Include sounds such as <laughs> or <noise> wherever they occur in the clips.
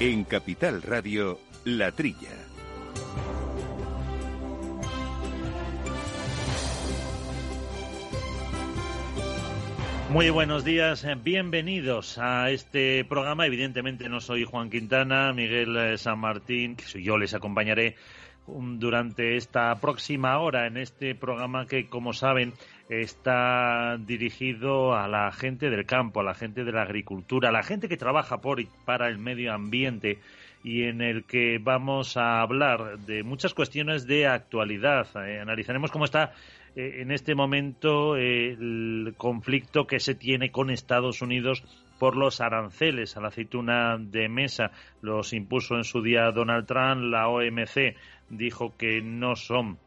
En Capital Radio, La Trilla. Muy buenos días, bienvenidos a este programa. Evidentemente no soy Juan Quintana, Miguel eh, San Martín, soy yo, les acompañaré durante esta próxima hora en este programa que, como saben, está dirigido a la gente del campo, a la gente de la agricultura, a la gente que trabaja por y para el medio ambiente y en el que vamos a hablar de muchas cuestiones de actualidad. Eh, analizaremos cómo está eh, en este momento el conflicto que se tiene con Estados Unidos por los aranceles a la aceituna de mesa. Los impuso en su día Donald Trump. La OMC dijo que no son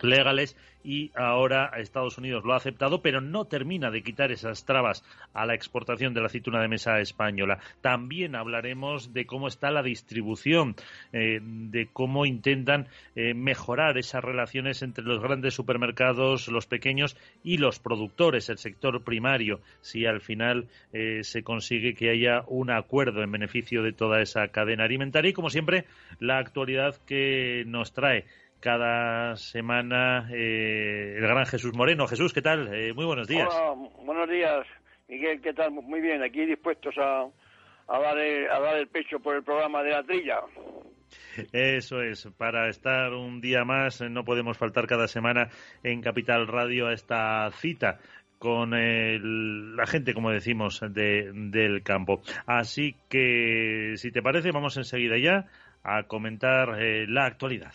legales y ahora Estados Unidos lo ha aceptado, pero no termina de quitar esas trabas a la exportación de la aceituna de mesa española. También hablaremos de cómo está la distribución, eh, de cómo intentan eh, mejorar esas relaciones entre los grandes supermercados, los pequeños y los productores, el sector primario, si al final eh, se consigue que haya un acuerdo en beneficio de toda esa cadena alimentaria y, como siempre, la actualidad que nos trae cada semana eh, el gran Jesús Moreno. Jesús, ¿qué tal? Eh, muy buenos días. Hola, buenos días, Miguel, ¿qué tal? Muy bien, aquí dispuestos a, a, dar, el, a dar el pecho por el programa de la trilla. Eso es, para estar un día más, no podemos faltar cada semana en Capital Radio a esta cita con la gente, como decimos, de, del campo. Así que, si te parece, vamos enseguida ya a comentar eh, la actualidad.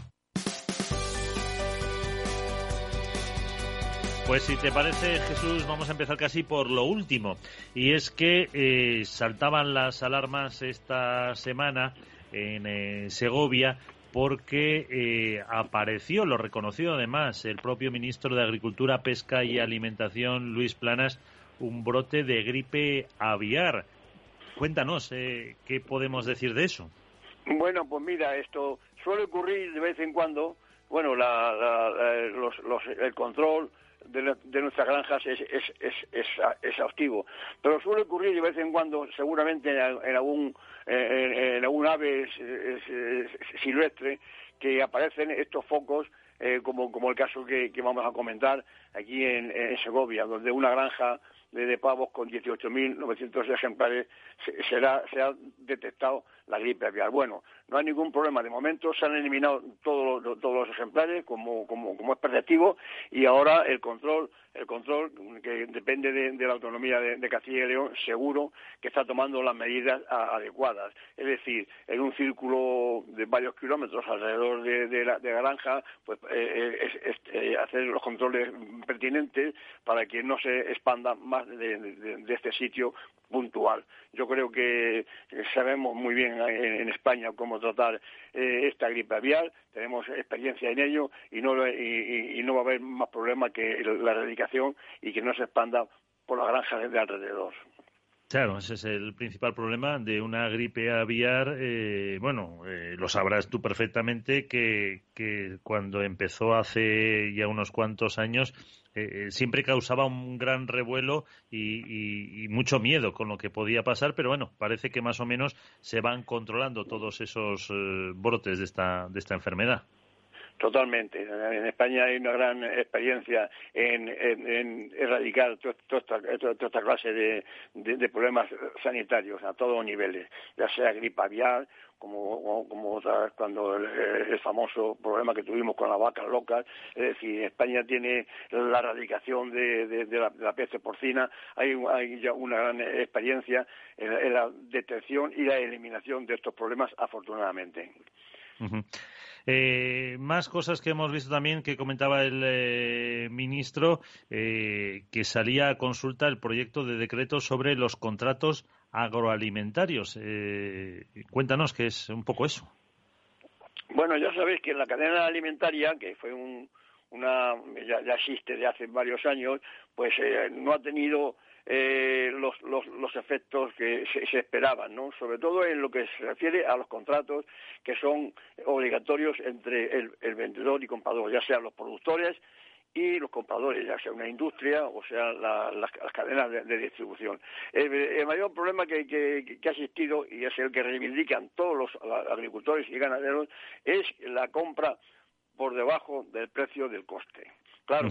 Pues si te parece, Jesús, vamos a empezar casi por lo último. Y es que eh, saltaban las alarmas esta semana en eh, Segovia porque eh, apareció, lo reconoció además el propio ministro de Agricultura, Pesca y Alimentación, Luis Planas, un brote de gripe aviar. Cuéntanos, ¿qué podemos decir de eso? Bueno, pues mira, esto suele ocurrir de vez en cuando. Bueno, el control de, nuestras granjas es, es, es, exhaustivo. Pero suele ocurrir de vez en cuando, seguramente en, algún, en, algún ave silvestre, que aparecen estos focos, eh, como, como el caso que, vamos a comentar aquí en, Segovia, donde una granja de, pavos con 18.900 ejemplares se, será, se ha detectado la gripe aviar. Bueno, no hay ningún problema. De momento se han eliminado todos los, todos los ejemplares como, como, como es predictivo y ahora el control, el control que depende de, la autonomía de, Castilla y León, seguro que está tomando las medidas adecuadas. Es decir, en un círculo de varios kilómetros alrededor de, la, granja, pues eh, es, eh, hacer los controles pertinentes para que no se expanda más de este sitio puntual. Yo creo que sabemos muy bien en, España cómo tratar eh, esta gripe aviar, tenemos experiencia en ello y no, y, no va a haber más problema que la erradicación y que no se expanda por las granjas de alrededor. Claro, ese es el principal problema de una gripe aviar. Eh, bueno, eh, lo sabrás tú perfectamente que, que, cuando empezó hace ya unos cuantos años eh, siempre causaba un gran revuelo y, mucho miedo con lo que podía pasar, pero bueno, parece que más o menos se van controlando todos esos brotes de esta, de esta enfermedad. Totalmente. En España hay una gran experiencia en, erradicar toda esta, clase de, problemas sanitarios a todos niveles, ya sea gripe aviar, como, como cuando el, famoso problema que tuvimos con las vacas locas. Es decir, España tiene la erradicación de, la, peste porcina, hay, ya una gran experiencia en, la detección y la eliminación de estos problemas, afortunadamente. Eh, más cosas que hemos visto también que comentaba el eh, ministro, eh, que salía a consulta el proyecto de decreto sobre los contratos agroalimentarios. cuéntanos qué es un poco eso. Bueno, ya sabéis que en la cadena alimentaria, que fue un, una ya, existe de hace varios años, pues no ha tenido eh, los, los, los, efectos que se, esperaban, ¿no? Sobre todo en lo que se refiere a los contratos que son obligatorios entre el, vendedor y comprador, ya sean los productores y los compradores, ya sea una industria o sea las, cadenas de, distribución. El, mayor problema que, que, que, ha existido, y es el que reivindican todos los agricultores y ganaderos, es la compra por debajo del precio del coste. Claro,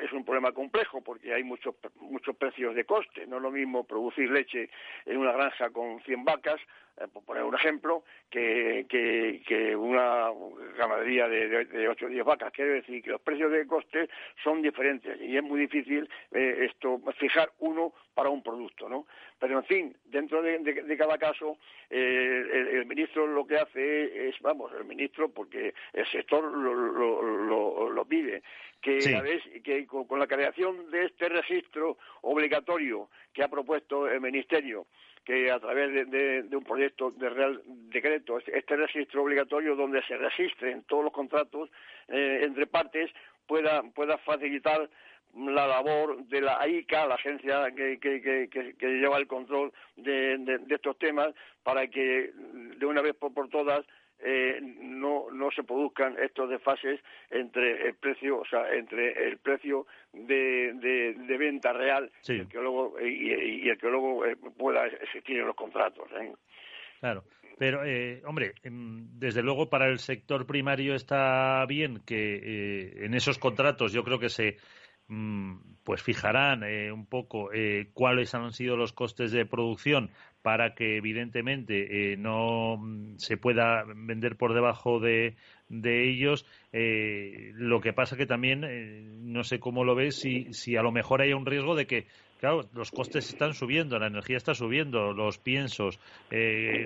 es un problema complejo porque hay muchos muchos precios de coste. No es lo mismo producir leche en una granja con 100 vacas, eh, por poner un ejemplo, que, que, una ganadería de, de, 8 o 10 vacas. Quiere decir que los precios de coste son diferentes y es muy difícil eh, esto fijar uno para un producto, ¿no? Pero en fin, dentro de, cada caso, eh, el, ministro lo que hace es, vamos, el ministro, porque el sector lo, lo, lo, pide, que, que con, la creación de este registro obligatorio que ha propuesto el ministerio, que a través de, un proyecto de real decreto, este, registro obligatorio donde se registren todos los contratos eh, entre partes, pueda, pueda facilitar la labor de la AICA, la agencia que, lleva el control de, estos temas, para que de una vez por, todas eh, no, no se produzcan estos desfases entre el precio, o sea, entre el precio de, de, venta real y, el que luego, y, el que luego eh, pueda existir en los contratos. ¿eh? Claro. Pero, hombre, em, desde luego para el sector primario está bien que en esos contratos yo creo que se Mm, pues fijarán eh, un poco eh, cuáles han sido los costes de producción para que evidentemente eh, no mm, se pueda vender por debajo de, de ellos. lo que pasa que también no sé cómo lo ves si, si a lo mejor hay un riesgo de que claro, los costes están subiendo, la energía está subiendo, los piensos,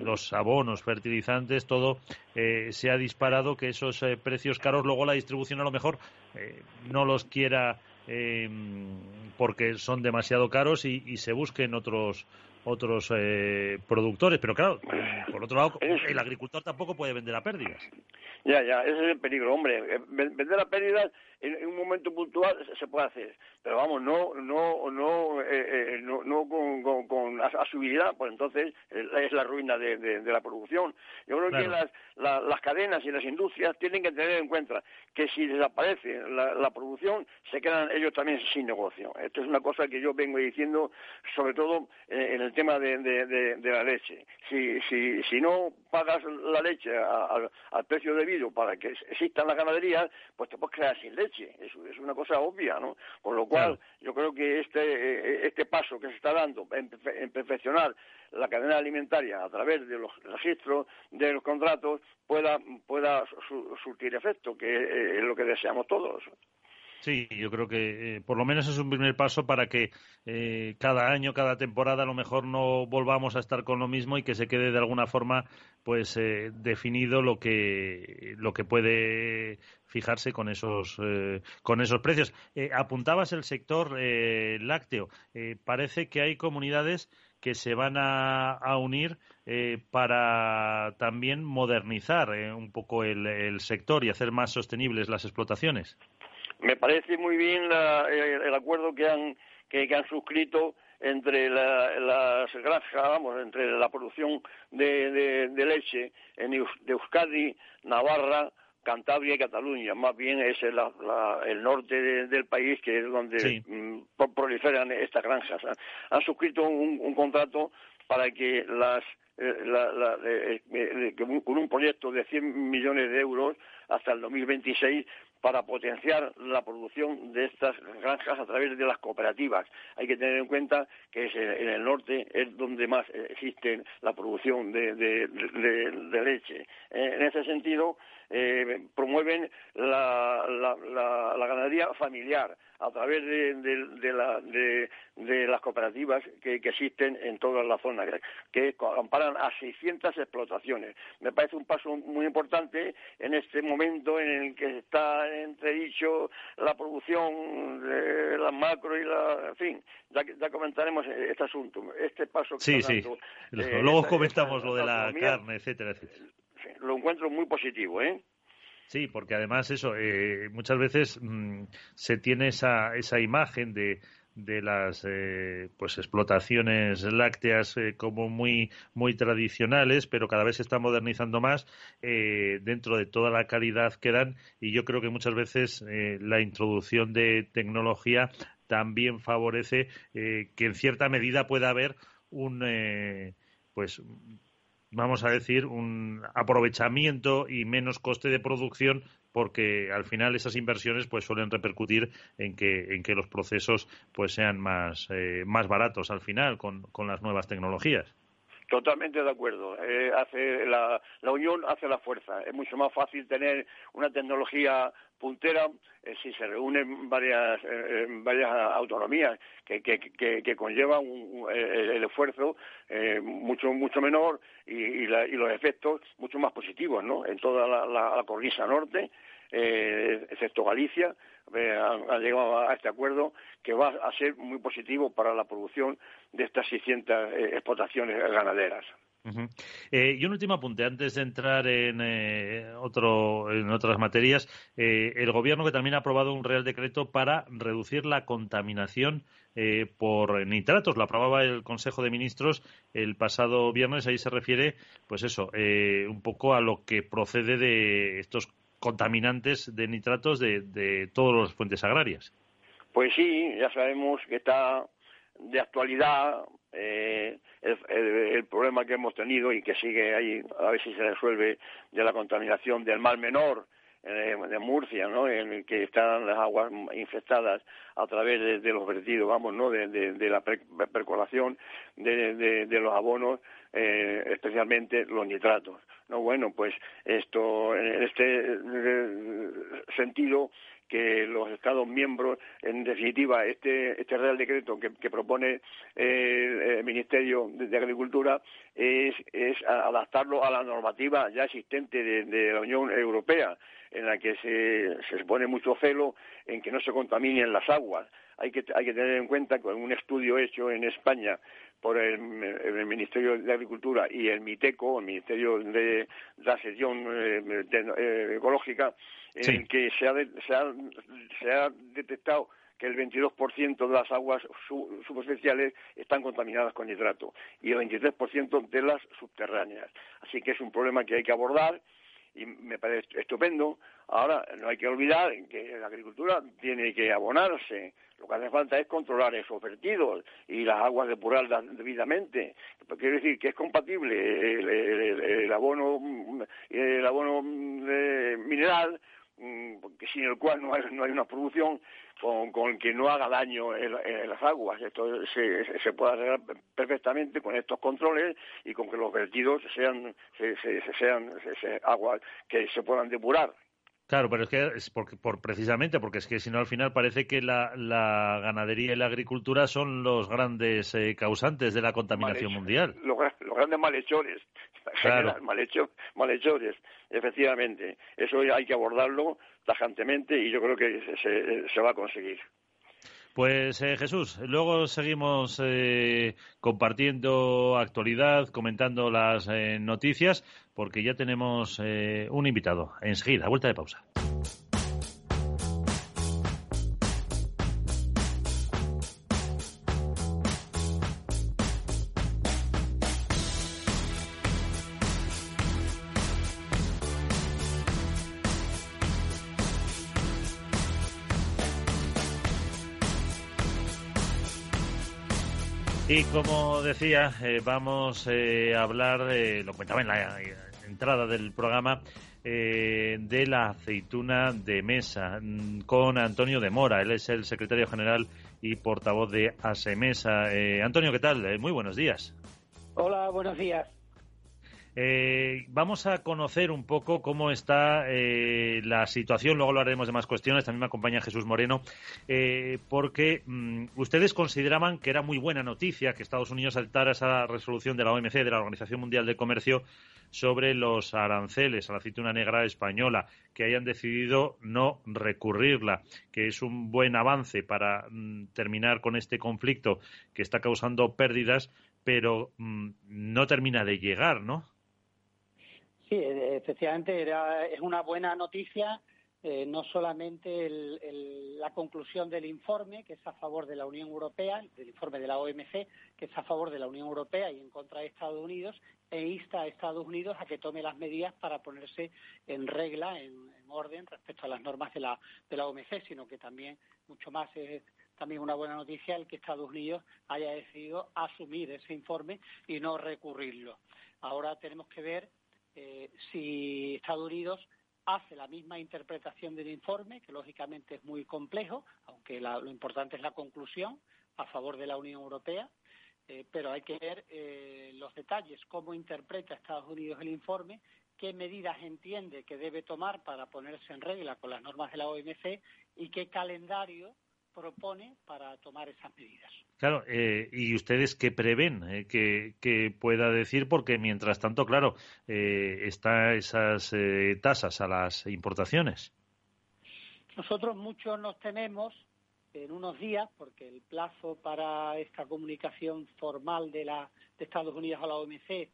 los abonos, fertilizantes, todo se ha disparado, que esos precios caros luego la distribución a lo mejor no los quiera eh, porque son demasiado caros y, se busquen otros otros eh, productores. Pero claro, por otro lado, el agricultor tampoco puede vender a pérdidas. Ya, ya, ese es el peligro, hombre. Eh, vender a pérdidas en, un momento puntual se puede hacer, pero vamos, no no no eh, no, no con, con, con pues entonces es la ruina de, de, la producción. Yo creo que las, las cadenas y las industrias tienen que tener en cuenta que si desaparece la, la producción, se quedan ellos también sin negocio. Esto es una cosa que yo vengo diciendo, sobre todo en el tema de, de, la leche. Si, si, si no pagas la leche al precio debido para que existan las ganaderías, pues te puedes quedar sin leche. Eso es una cosa obvia, ¿no? Con lo cual, yo creo que este, este paso que se está dando en, perfeccionar la cadena alimentaria a través de los registros de los contratos pueda, pueda surtir efecto, que es lo que deseamos todos. Sí, yo creo que eh, por lo menos es un primer paso para que eh, cada año, cada temporada, a lo mejor no volvamos a estar con lo mismo y que se quede de alguna forma, pues eh, definido lo que lo que puede fijarse con esos con esos precios. apuntabas el sector lácteo. parece que hay comunidades que se van a, unir para también modernizar un poco el sector y hacer más sostenibles las explotaciones. Me parece muy bien el, acuerdo que han, que, han suscrito entre las granjas, vamos, entre la producción de, leche en de Euskadi, Navarra, Cantabria y Cataluña. Más bien es el, norte del país que es donde mm, proliferan estas granjas. Han suscrito un, contrato para que las eh, eh, eh, con un proyecto de 100 millones de euros hasta el 2026 para potenciar la producción de estas granjas a través de las cooperativas. Hay que tener en cuenta que en el norte es donde más existe la producción de, leche. En ese sentido, eh, promueven la, la, ganadería familiar a través de, de, las cooperativas que, existen en toda la zona, que amparan a 600 explotaciones. Me parece un paso muy importante en este momento en el que está entredicho la producción de la macro y la... En fin, ya, comentaremos este asunto, este paso que sí, sí. Eh, Luego comentamos lo de la carne, etcétera, etcétera. Lo encuentro muy positivo, ¿eh? Sí, porque además eso, eh, muchas veces mm, se tiene esa, esa imagen de, de las eh, pues explotaciones lácteas eh, como muy muy tradicionales pero cada vez se está modernizando más dentro de toda la calidad que dan y yo creo que muchas veces la introducción de tecnología también favorece que en cierta medida pueda haber un pues vamos a decir, un aprovechamiento y menos coste de producción porque al final esas inversiones pues suelen repercutir en que, en que los procesos pues sean más, eh, más baratos al final con, con las nuevas tecnologías. Totalmente de acuerdo. Eh, hace la, la, unión hace la fuerza. Es mucho más fácil tener una tecnología puntera eh, si se reúnen varias, eh, varias autonomías que, que, que, conllevan el, esfuerzo mucho mucho menor y, y, los efectos mucho más positivos ¿no? en toda la, la, la cornisa norte eh, excepto Galicia, eh, han, llegado a este acuerdo que va a ser muy positivo para la producción de estas 600 eh, explotaciones ganaderas. y un último apunte antes de entrar en otro en otras materias. el gobierno que también ha aprobado un real decreto para reducir la contaminación por nitratos. Lo aprobaba el Consejo de Ministros el pasado viernes. Ahí se refiere, pues eso, un poco a lo que procede de estos contaminantes de nitratos de, de todas las fuentes agrarias. Pues sí, ya sabemos que está de actualidad eh, el, problema que hemos tenido y que sigue ahí, a ver si se resuelve, de la contaminación del mal menor eh, de Murcia, ¿no? En el que están las aguas infectadas a través de, los vertidos, vamos, ¿no? De, de la percolación de, los abonos, eh, especialmente los nitratos. No, bueno, pues esto, en este eh, sentido, que los Estados miembros, en definitiva, este, este Real Decreto que, propone el Ministerio de, Agricultura es, es, adaptarlo a la normativa ya existente de, la Unión Europea, en la que se, se pone mucho celo en que no se contaminen las aguas. Hay que, hay que tener en cuenta que un estudio hecho en España por el, Ministerio de Agricultura y el MITECO, el Ministerio de la Sección eh, eh, Ecológica, en el que se ha, se ha, se ha detectado que el 22% de las aguas superficiales están contaminadas con nitrato y el 23% de las subterráneas. Así que es un problema que hay que abordar y me parece estupendo. Ahora, no hay que olvidar que la agricultura tiene que abonarse. Lo que hace falta es controlar esos vertidos y las aguas depurarlas debidamente. Quiero decir que es compatible el, abono, el abono eh, mineral sin el cual no hay, no hay una producción con, con que no haga daño en, las aguas. Esto se, se, puede arreglar perfectamente con estos controles y con que los vertidos sean, sean aguas que se puedan depurar. Claro, pero es que es porque, por, precisamente porque es que si no al final parece que la, la, ganadería y la agricultura son los grandes eh, causantes de la contaminación mundial. Los, grandes malhechores, <laughs> claro. malhechores, efectivamente. Eso hay que abordarlo tajantemente y yo creo que se, se va a conseguir. Pues eh, Jesús, luego seguimos eh, compartiendo actualidad, comentando las eh, noticias, porque ya tenemos un invitado. Enseguida, vuelta de pausa. Como decía, eh, vamos eh, a hablar, lo comentaba en la entrada del programa, eh, de la aceituna de mesa mm, con Antonio de Mora. Él es el secretario general y portavoz de ASEMESA. Antonio, ¿qué tal? muy buenos días. Hola, buenos días. Eh, vamos a conocer un poco cómo está eh, la situación, luego hablaremos de más cuestiones, también me acompaña Jesús Moreno, eh, porque mm, ustedes consideraban que era muy buena noticia que Estados Unidos saltara esa resolución de la OMC, de la Organización Mundial de Comercio, sobre los aranceles a la aceituna negra española, que hayan decidido no recurrirla, que es un buen avance para mm, terminar con este conflicto que está causando pérdidas, pero mm, no termina de llegar, ¿no? Sí, e, efectivamente era, es una buena noticia, eh, no solamente la conclusión del informe, que es a favor de la Unión Europea, del informe de la OMC, que es a favor de la Unión Europea y en contra de Estados Unidos, e insta a Estados Unidos a que tome las medidas para ponerse en regla, en, orden respecto a las normas de la, de la OMC, sino que también, mucho más, es también una buena noticia el que Estados Unidos haya decidido asumir ese informe y no recurrirlo. Ahora tenemos que ver eh, si Estados Unidos hace la misma interpretación del informe, que lógicamente es muy complejo, aunque lo importante es la conclusión a favor de la Unión Europea, eh, pero hay que ver eh, los detalles, cómo interpreta Estados Unidos el informe, qué medidas entiende que debe tomar para ponerse en regla con las normas de la OMC y qué calendario propone para tomar esas medidas. Claro, eh, ¿y ustedes qué prevén eh, que, pueda decir? Porque mientras tanto, claro, eh, están esas eh, tasas a las importaciones. Nosotros muchos nos tememos en unos días, porque el plazo para esta comunicación formal de, la, de Estados Unidos a la OMC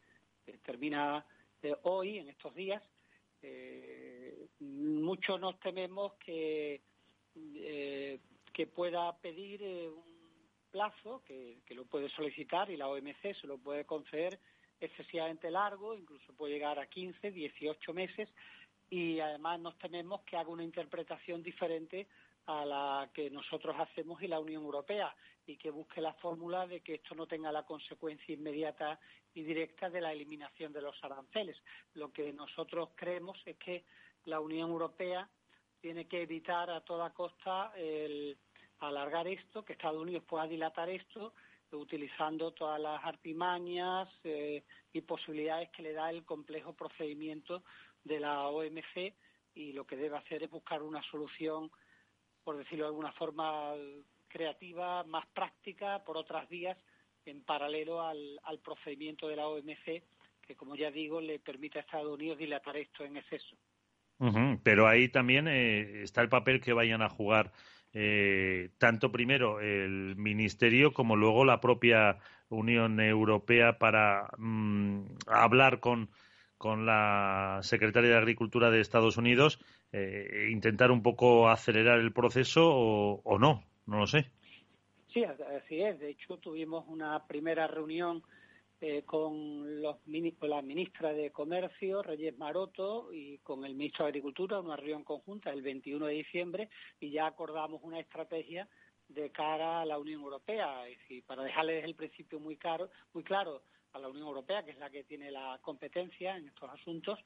termina hoy, en estos días, muchos nos tememos que, que pueda pedir un plazo que, lo puede solicitar y la OMC se lo puede conceder excesivamente largo, incluso puede llegar a 15, 18 meses y además nos tememos que haga una interpretación diferente a la que nosotros hacemos y la Unión Europea y que busque la fórmula de que esto no tenga la consecuencia inmediata y directa de la eliminación de los aranceles. Lo que nosotros creemos es que la Unión Europea tiene que evitar a toda costa el, alargar esto, que Estados Unidos pueda dilatar esto, utilizando todas las artimañas eh, y posibilidades que le da el complejo procedimiento de la OMC y lo que debe hacer es buscar una solución, por decirlo de alguna forma, creativa, más práctica, por otras vías, en paralelo al, procedimiento de la OMC, que como ya digo, le permite a Estados Unidos dilatar esto en exceso. Pero ahí también eh, está el papel que vayan a jugar eh, tanto primero el Ministerio como luego la propia Unión Europea para mm, hablar con, con la secretaria de Agricultura de Estados Unidos, eh, intentar un poco acelerar el proceso o, o no, no lo sé. Sí, así es. De hecho, tuvimos una primera reunión eh, con, los, la ministra de Comercio, Reyes Maroto, y con el ministro de Agricultura, una reunión conjunta el 21 de diciembre, y ya acordamos una estrategia de cara a la Unión Europea, y para dejarle desde el principio muy, claro, muy claro a la Unión Europea, que es la que tiene la competencia en estos asuntos,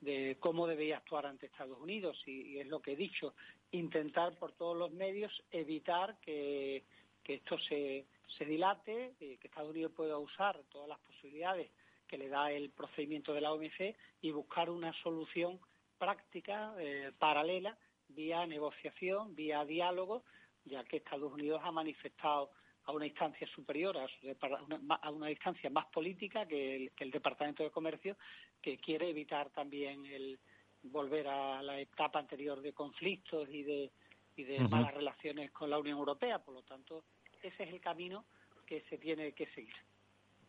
de cómo debía actuar ante Estados Unidos. Y, es lo que he dicho, intentar por todos los medios evitar que esto se, se dilate, eh, que Estados Unidos pueda usar todas las posibilidades que le da el procedimiento de la OMC y buscar una solución práctica, eh, paralela, vía negociación, vía diálogo, ya que Estados Unidos ha manifestado a una instancia superior, a, una, instancia más política que el, Departamento de Comercio, que quiere evitar también el volver a la etapa anterior de conflictos y de, y de malas relaciones con la Unión Europea. Por lo tanto, ese es el camino que se tiene que seguir.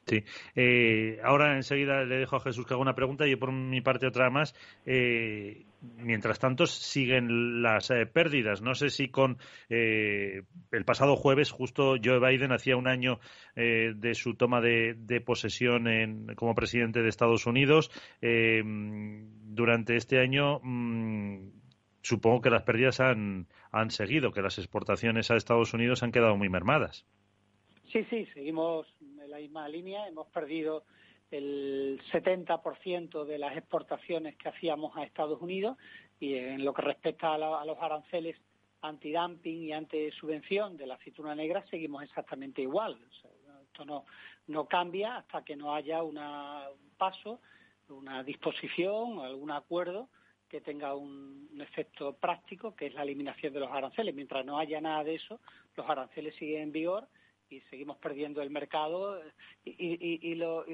Sí. Eh, ahora enseguida le dejo a Jesús que haga una pregunta y yo por mi parte otra más. Eh, mientras tanto siguen las eh, pérdidas. No sé si con el pasado jueves justo Joe Biden hacía un año de su toma de, posesión en, como presidente de Estados Unidos. durante este año mm, supongo que las pérdidas han, han seguido, que las exportaciones a Estados Unidos han quedado muy mermadas. Sí, sí, seguimos en la misma línea. Hemos perdido el 70% de las exportaciones que hacíamos a Estados Unidos y en lo que respecta a, los aranceles antidumping y anti-subvención de la aceituna negra seguimos exactamente igual. esto no, no cambia hasta que no haya una, un paso una disposición o algún acuerdo que tenga un, efecto práctico, que es la eliminación de los aranceles. Mientras no haya nada de eso, los aranceles siguen en vigor y seguimos perdiendo el mercado. Y, lo,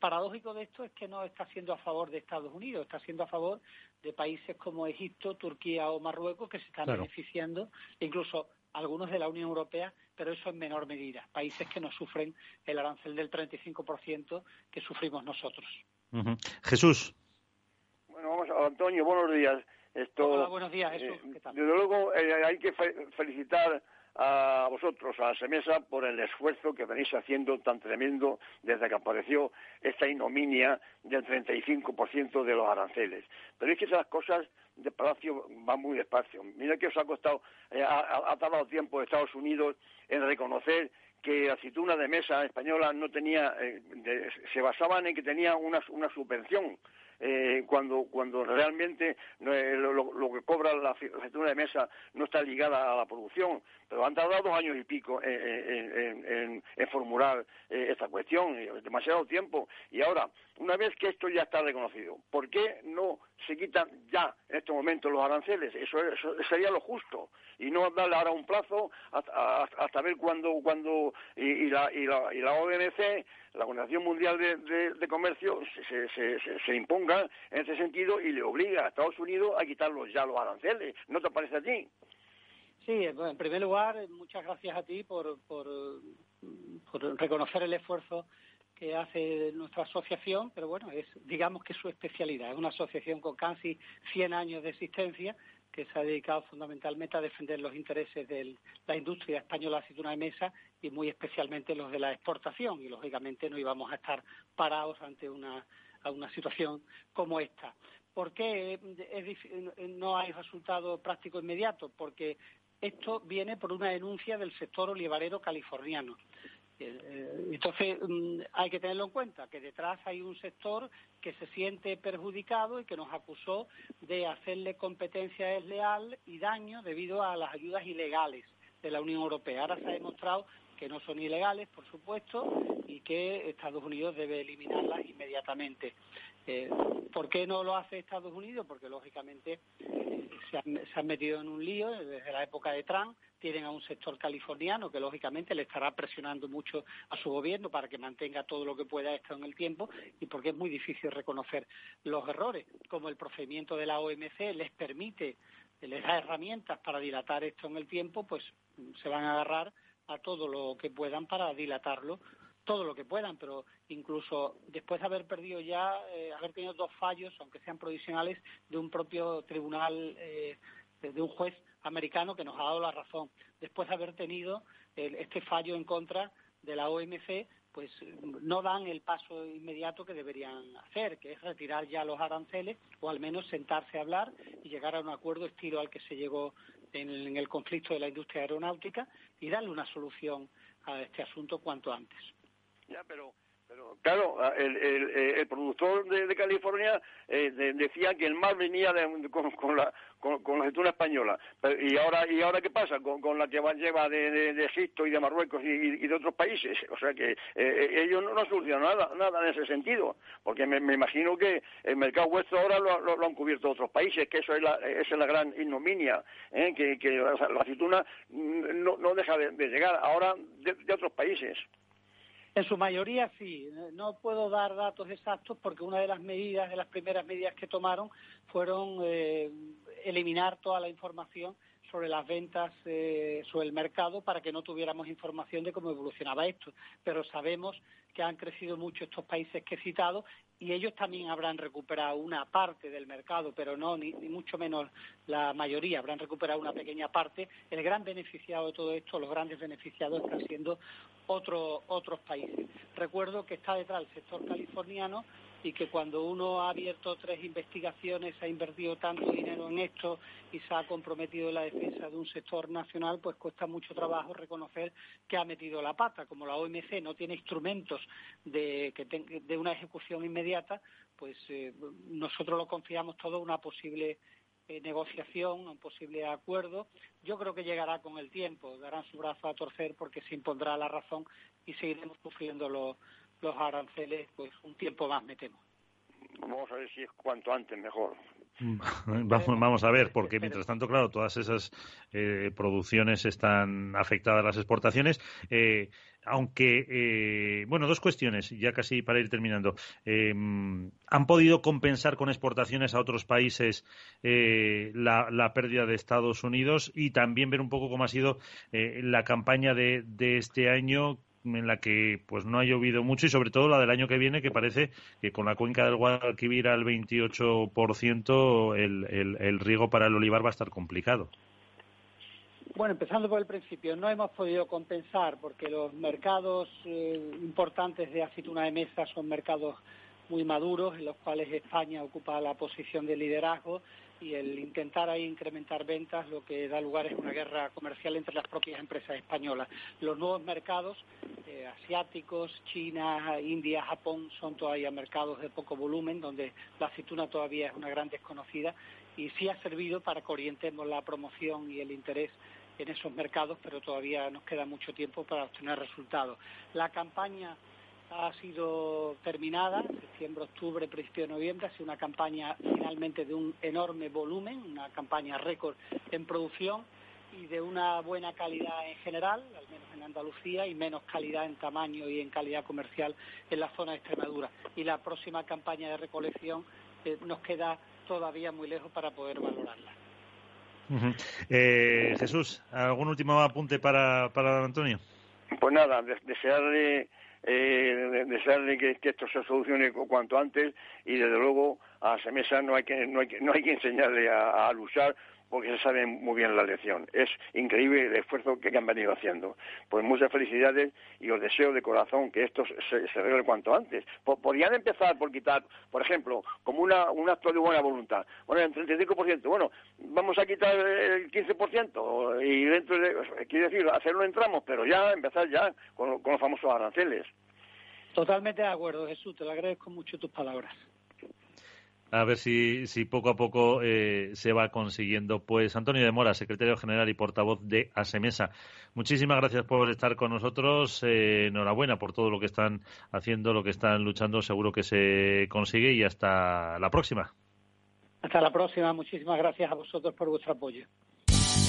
paradójico de esto es que no está siendo a favor de Estados Unidos, está siendo a favor de países como Egipto, Turquía o Marruecos que se están beneficiando, incluso algunos de la Unión Europea, pero eso en menor medida. Países que no sufren el arancel del 35% que sufrimos nosotros. Jesús. Bueno, vamos, Antonio, buenos días. Esto, Hola, buenos días, Jesús. Eh, ¿Qué tal? Desde luego eh, hay que felicitar a vosotros, a la Semesa, por el esfuerzo que venís haciendo tan tremendo desde que apareció esta ignominia del 35% de los aranceles. Pero es que esas cosas de Palacio van muy despacio. Mira que os ha costado, eh, ha, tardado tiempo Estados Unidos en reconocer que la aceituna de mesa española no tenía, se basaban en que tenía una, una subvención eh, cuando, cuando realmente eh, lo, que cobra la aceituna de mesa no está ligada a la producción. Pero han tardado dos años y pico en, formular eh, esta cuestión, demasiado tiempo. Y ahora, una vez que esto ya está reconocido, ¿por qué no se quitan ya en este momento los aranceles? Eso, sería lo justo. Y no darle ahora un plazo hasta, ver cuándo cuando, y, la, y, la, y la OMC la Organización Mundial de, Comercio se, imponga en ese sentido y le obliga a Estados Unidos a quitarlos ya los aranceles. ¿No te parece a ti? Sí, en primer lugar, muchas gracias a ti por, por, reconocer el esfuerzo que hace nuestra asociación, pero bueno, es digamos que es su especialidad. Es una asociación con casi 100 años de existencia que se ha dedicado fundamentalmente a defender los intereses de la industria española aceituna de mesa y muy especialmente los de la exportación y lógicamente no íbamos a estar parados ante una, situación como esta. ¿Por qué no hay resultado práctico inmediato? Porque esto viene por una denuncia del sector olivarero californiano. Eh, entonces mm, hay que tenerlo en cuenta, que detrás hay un sector que se siente perjudicado y que nos acusó de hacerle competencia desleal y daño debido a las ayudas ilegales de la Unión Europea. Ahora se ha demostrado que no son ilegales, por supuesto, y que Estados Unidos debe eliminarlas inmediatamente. Eh, ¿Por qué no lo hace Estados Unidos? Porque lógicamente eh, se, han, metido en un lío desde la época de Trump, tienen a un sector californiano que lógicamente le estará presionando mucho a su gobierno para que mantenga todo lo que pueda esto en el tiempo y porque es muy difícil reconocer los errores, como el procedimiento de la OMC les permite, les da herramientas para dilatar esto en el tiempo, pues se van a agarrar a todo lo que puedan para dilatarlo, todo lo que puedan, pero incluso después de haber perdido ya, eh, haber tenido dos fallos, aunque sean provisionales, de un propio tribunal, eh, de un juez americano que nos ha dado la razón, después de haber tenido este fallo en contra de la OMC, pues no dan el paso inmediato que deberían hacer, que es retirar ya los aranceles o al menos sentarse a hablar y llegar a un acuerdo estilo al que se llegó en, el conflicto de la industria aeronáutica y darle una solución a este asunto cuanto antes. Pero claro, el, el, productor de, California eh, decía que el mar venía con, la con, la aceituna española. y ahora y ahora qué pasa con, la que lleva de, Egipto y de Marruecos y, de otros países. <laughs> O sea que eh, eh, ellos no, no solucionan nada nada en ese sentido, porque me, imagino que el mercado vuestro ahora lo, han cubierto otros países, que eso es la, esa es la gran ignominia, que, la, aceituna no, no deja de, llegar ahora de otros países. En su mayoría sí. No puedo dar datos exactos porque una de las medidas, de las primeras medidas que tomaron, fueron eh, eliminar toda la información sobre las ventas eh, sobre el mercado para que no tuviéramos información de cómo evolucionaba esto. Pero sabemos que han crecido mucho estos países que he citado y ellos también habrán recuperado una parte del mercado, pero no ni, mucho menos la mayoría, habrán recuperado una pequeña parte. El gran beneficiado de todo esto, los grandes beneficiados están siendo otros países. Recuerdo que está detrás el sector californiano y que cuando uno ha abierto tres investigaciones, ha invertido tanto dinero en esto y se ha comprometido en la defensa de un sector nacional, pues cuesta mucho trabajo reconocer que ha metido la pata. Como la OMC no tiene instrumentos de, de una ejecución inmediata, pues eh, nosotros lo confiamos todo a una posible eh, negociación, un posible acuerdo. Yo creo que llegará con el tiempo, darán su brazo a torcer porque se impondrá la razón y seguiremos sufriendo los, los aranceles pues un tiempo más, me temo. Vamos a ver si es cuanto antes mejor. <laughs> Vamos, vamos a ver, porque mientras tanto, claro, todas esas eh, producciones están afectadas a las exportaciones. Eh, aunque, eh, bueno, dos cuestiones, ya casi para ir terminando. ¿Han podido compensar con exportaciones a otros países la, pérdida de Estados Unidos? Y también ver un poco cómo ha sido la campaña de, de este año en la que pues no ha llovido mucho y sobre todo la del año que viene que parece que con la cuenca del Guadalquivir al 28% el, el, el riego para el olivar va a estar complicado. Bueno, empezando por el principio, no hemos podido compensar porque los mercados eh, importantes de aceituna de mesa son mercados muy maduros en los cuales España ocupa la posición de liderazgo y el intentar ahí incrementar ventas lo que da lugar es una guerra comercial entre las propias empresas españolas. Los nuevos mercados eh, asiáticos, China, India, Japón son todavía mercados de poco volumen donde la aceituna todavía es una gran desconocida y sí ha servido para que orientemos la promoción y el interés en esos mercados, pero todavía nos queda mucho tiempo para obtener resultados. La campaña ha sido terminada, septiembre, octubre, principio de noviembre, ha sido una campaña finalmente de un enorme volumen, una campaña récord en producción y de una buena calidad en general, al menos en Andalucía, y menos calidad en tamaño y en calidad comercial en la zona de Extremadura. Y la próxima campaña de recolección eh, nos queda todavía muy lejos para poder valorarla. Eh, Jesús, ¿algún último apunte para, para Antonio? Pues nada, desearle eh, desearle que, esto se solucione cuanto antes y desde luego a Semesa no hay que no hay que, no hay que enseñarle a, luchar porque se sabe muy bien la lección. Es increíble el esfuerzo que han venido haciendo. Pues muchas felicidades y os deseo de corazón que esto se, se cuanto antes. Podrían empezar por quitar, por ejemplo, como una, un acto de buena voluntad. Bueno, el 35%, bueno, vamos a quitar el 15% y dentro de, quiere decir, hacerlo en tramos, pero ya empezar ya con los famosos aranceles. Totalmente de acuerdo, Jesús. Te lo agradezco mucho tus palabras a ver si, poco a poco eh, se va consiguiendo. Pues Antonio de Mora, secretario general y portavoz de Asemesa, muchísimas gracias por estar con nosotros. Eh, enhorabuena por todo lo que están haciendo, lo que están luchando. Seguro que se consigue y hasta la próxima. Hasta la próxima. Muchísimas gracias a vosotros por vuestro apoyo.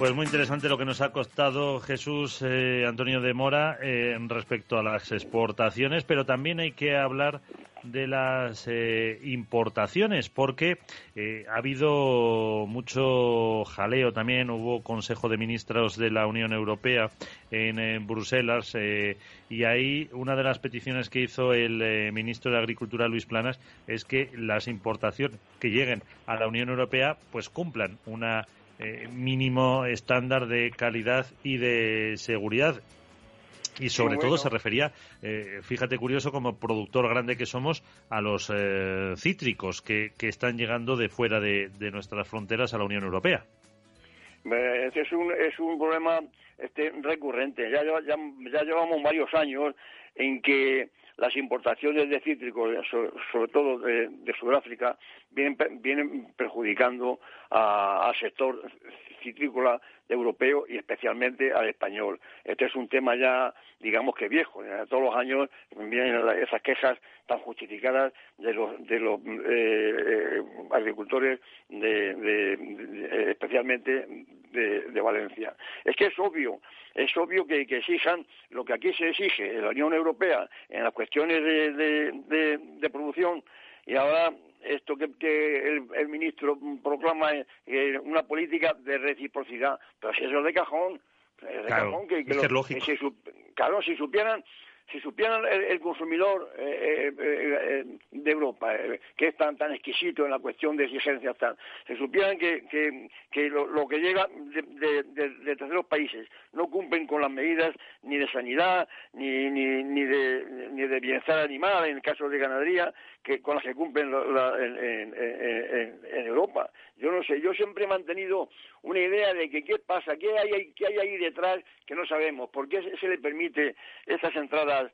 Pues muy interesante lo que nos ha costado Jesús eh, Antonio de Mora eh, respecto a las exportaciones, pero también hay que hablar de las eh, importaciones, porque ha habido mucho jaleo también. Hubo Consejo de Ministros de la Unión Europea en, Bruselas y ahí una de las peticiones que hizo el ministro de Agricultura Luis Planas es que las importaciones que lleguen a la Unión Europea pues cumplan una eh, mínimo estándar de calidad y de seguridad. Y sobre todo se refería, eh, fíjate curioso, como productor grande que somos, a los eh, cítricos que, que, están llegando de fuera de, de, nuestras fronteras a la Unión Europea. Es un, es un problema este, recurrente. Ya, ya, ya llevamos varios años en que las importaciones de cítricos, sobre, todo de, Sudáfrica, vienen, vienen perjudicando al sector citrícola europeo y especialmente al español. Este es un tema ya, digamos que viejo. Todos los años vienen esas quejas tan justificadas de los, de los eh, eh, agricultores, de, especialmente de, Valencia. Es que es obvio, es obvio que, exijan lo que aquí se exige en la Unión Europea en las cuestiones de, producción y ahora esto que, el, ministro proclama es una política de reciprocidad, pero si eso es de cajón, de cajón que, claro, si supieran si supieran el, consumidor eh, eh, de Europa, que es tan, tan exquisito en la cuestión de exigencias, tal, si supieran que, que, lo, que llega de, de, terceros países no cumplen con las medidas ni de sanidad, ni, ni, ni, de, ni de bienestar animal, en el caso de ganadería, que con las que cumplen en, en, Europa. Yo no sé, yo siempre he mantenido una idea de que qué pasa, qué hay, qué hay ahí detrás que no sabemos, por qué se le permite estas entradas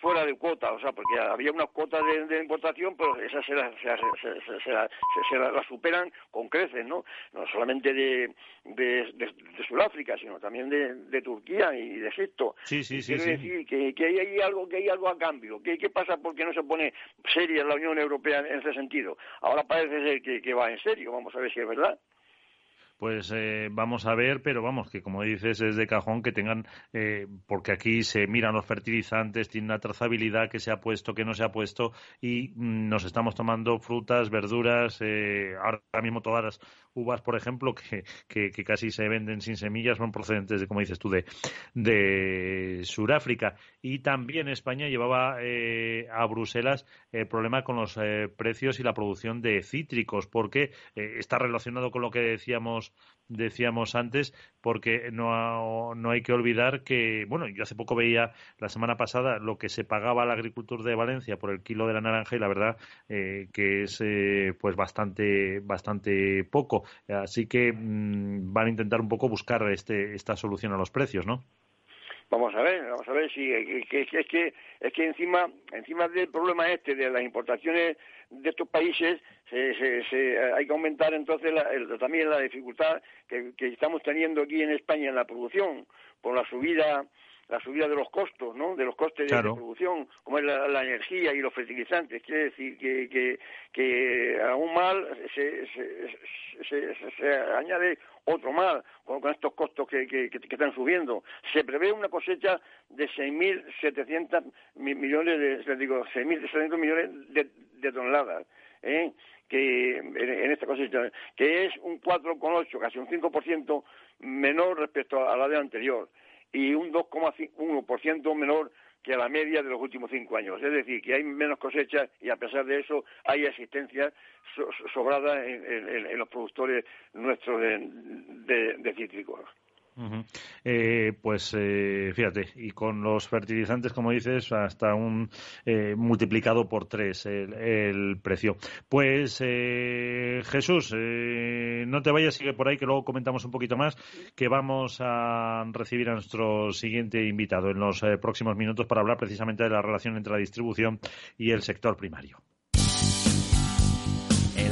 fuera de cuota, o sea, porque había unas cuotas de, importación, pero esas se las se, superan con creces, ¿no? No solamente de, de, Sudáfrica, sino también de, Turquía y de Egipto. Sí, sí, sí. Quiero decir que, que hay, algo que hay algo a cambio. ¿Qué, ¿Qué pasa porque no se pone seria la Unión Europea en ese sentido? Ahora parece ser que, que va en serio, vamos a ver si es verdad pues eh, vamos a ver, pero vamos, que como dices, es de cajón que tengan, eh, porque aquí se miran los fertilizantes, tiene una trazabilidad que se ha puesto, que no se ha puesto, y mm, nos estamos tomando frutas, verduras, eh, ahora mismo todas las uvas, por ejemplo, que, casi se venden sin semillas, son procedentes, de, como dices tú, de, de Sudáfrica. Y también España llevaba eh, a Bruselas el problema con los eh, precios y la producción de cítricos, porque eh, está relacionado con lo que decíamos decíamos antes, porque no, no hay que olvidar que, bueno, yo hace poco veía la semana pasada lo que se pagaba al agricultor de Valencia por el kilo de la naranja y la verdad eh, que es eh, pues bastante bastante poco. Así que mm, van a intentar un poco buscar este, esta solución a los precios, ¿no? Vamos a ver, vamos a ver si es que, es que es que encima encima del problema este de las importaciones de estos países se, se, hay que aumentar entonces también la dificultad que, estamos teniendo aquí en España en la producción por la subida la subida de los costos, ¿no? De los costes de, producción, como es la, energía y los fertilizantes. Quiere decir que, que, que aún mal se, se, se, añade otro mal con, estos costos que, que, que, están subiendo. Se prevé una cosecha de 6.700 millones de, digo, 6.700 millones de, de toneladas. ¿eh? que en, esta cosecha, que es un 4,8, casi un 5% menor respecto a la de anterior y un 2,1% menor que la media de los últimos cinco años. Es decir, que hay menos cosechas y a pesar de eso hay asistencia sobrada en, los productores nuestros de cítricos. Eh, pues eh, fíjate, y con los fertilizantes, como dices, hasta un eh, multiplicado por tres el, precio. Pues Jesús, no te vayas, sigue por ahí, que luego comentamos un poquito más, que vamos a recibir a nuestro siguiente invitado en los próximos minutos para hablar precisamente de la relación entre la distribución y el sector primario.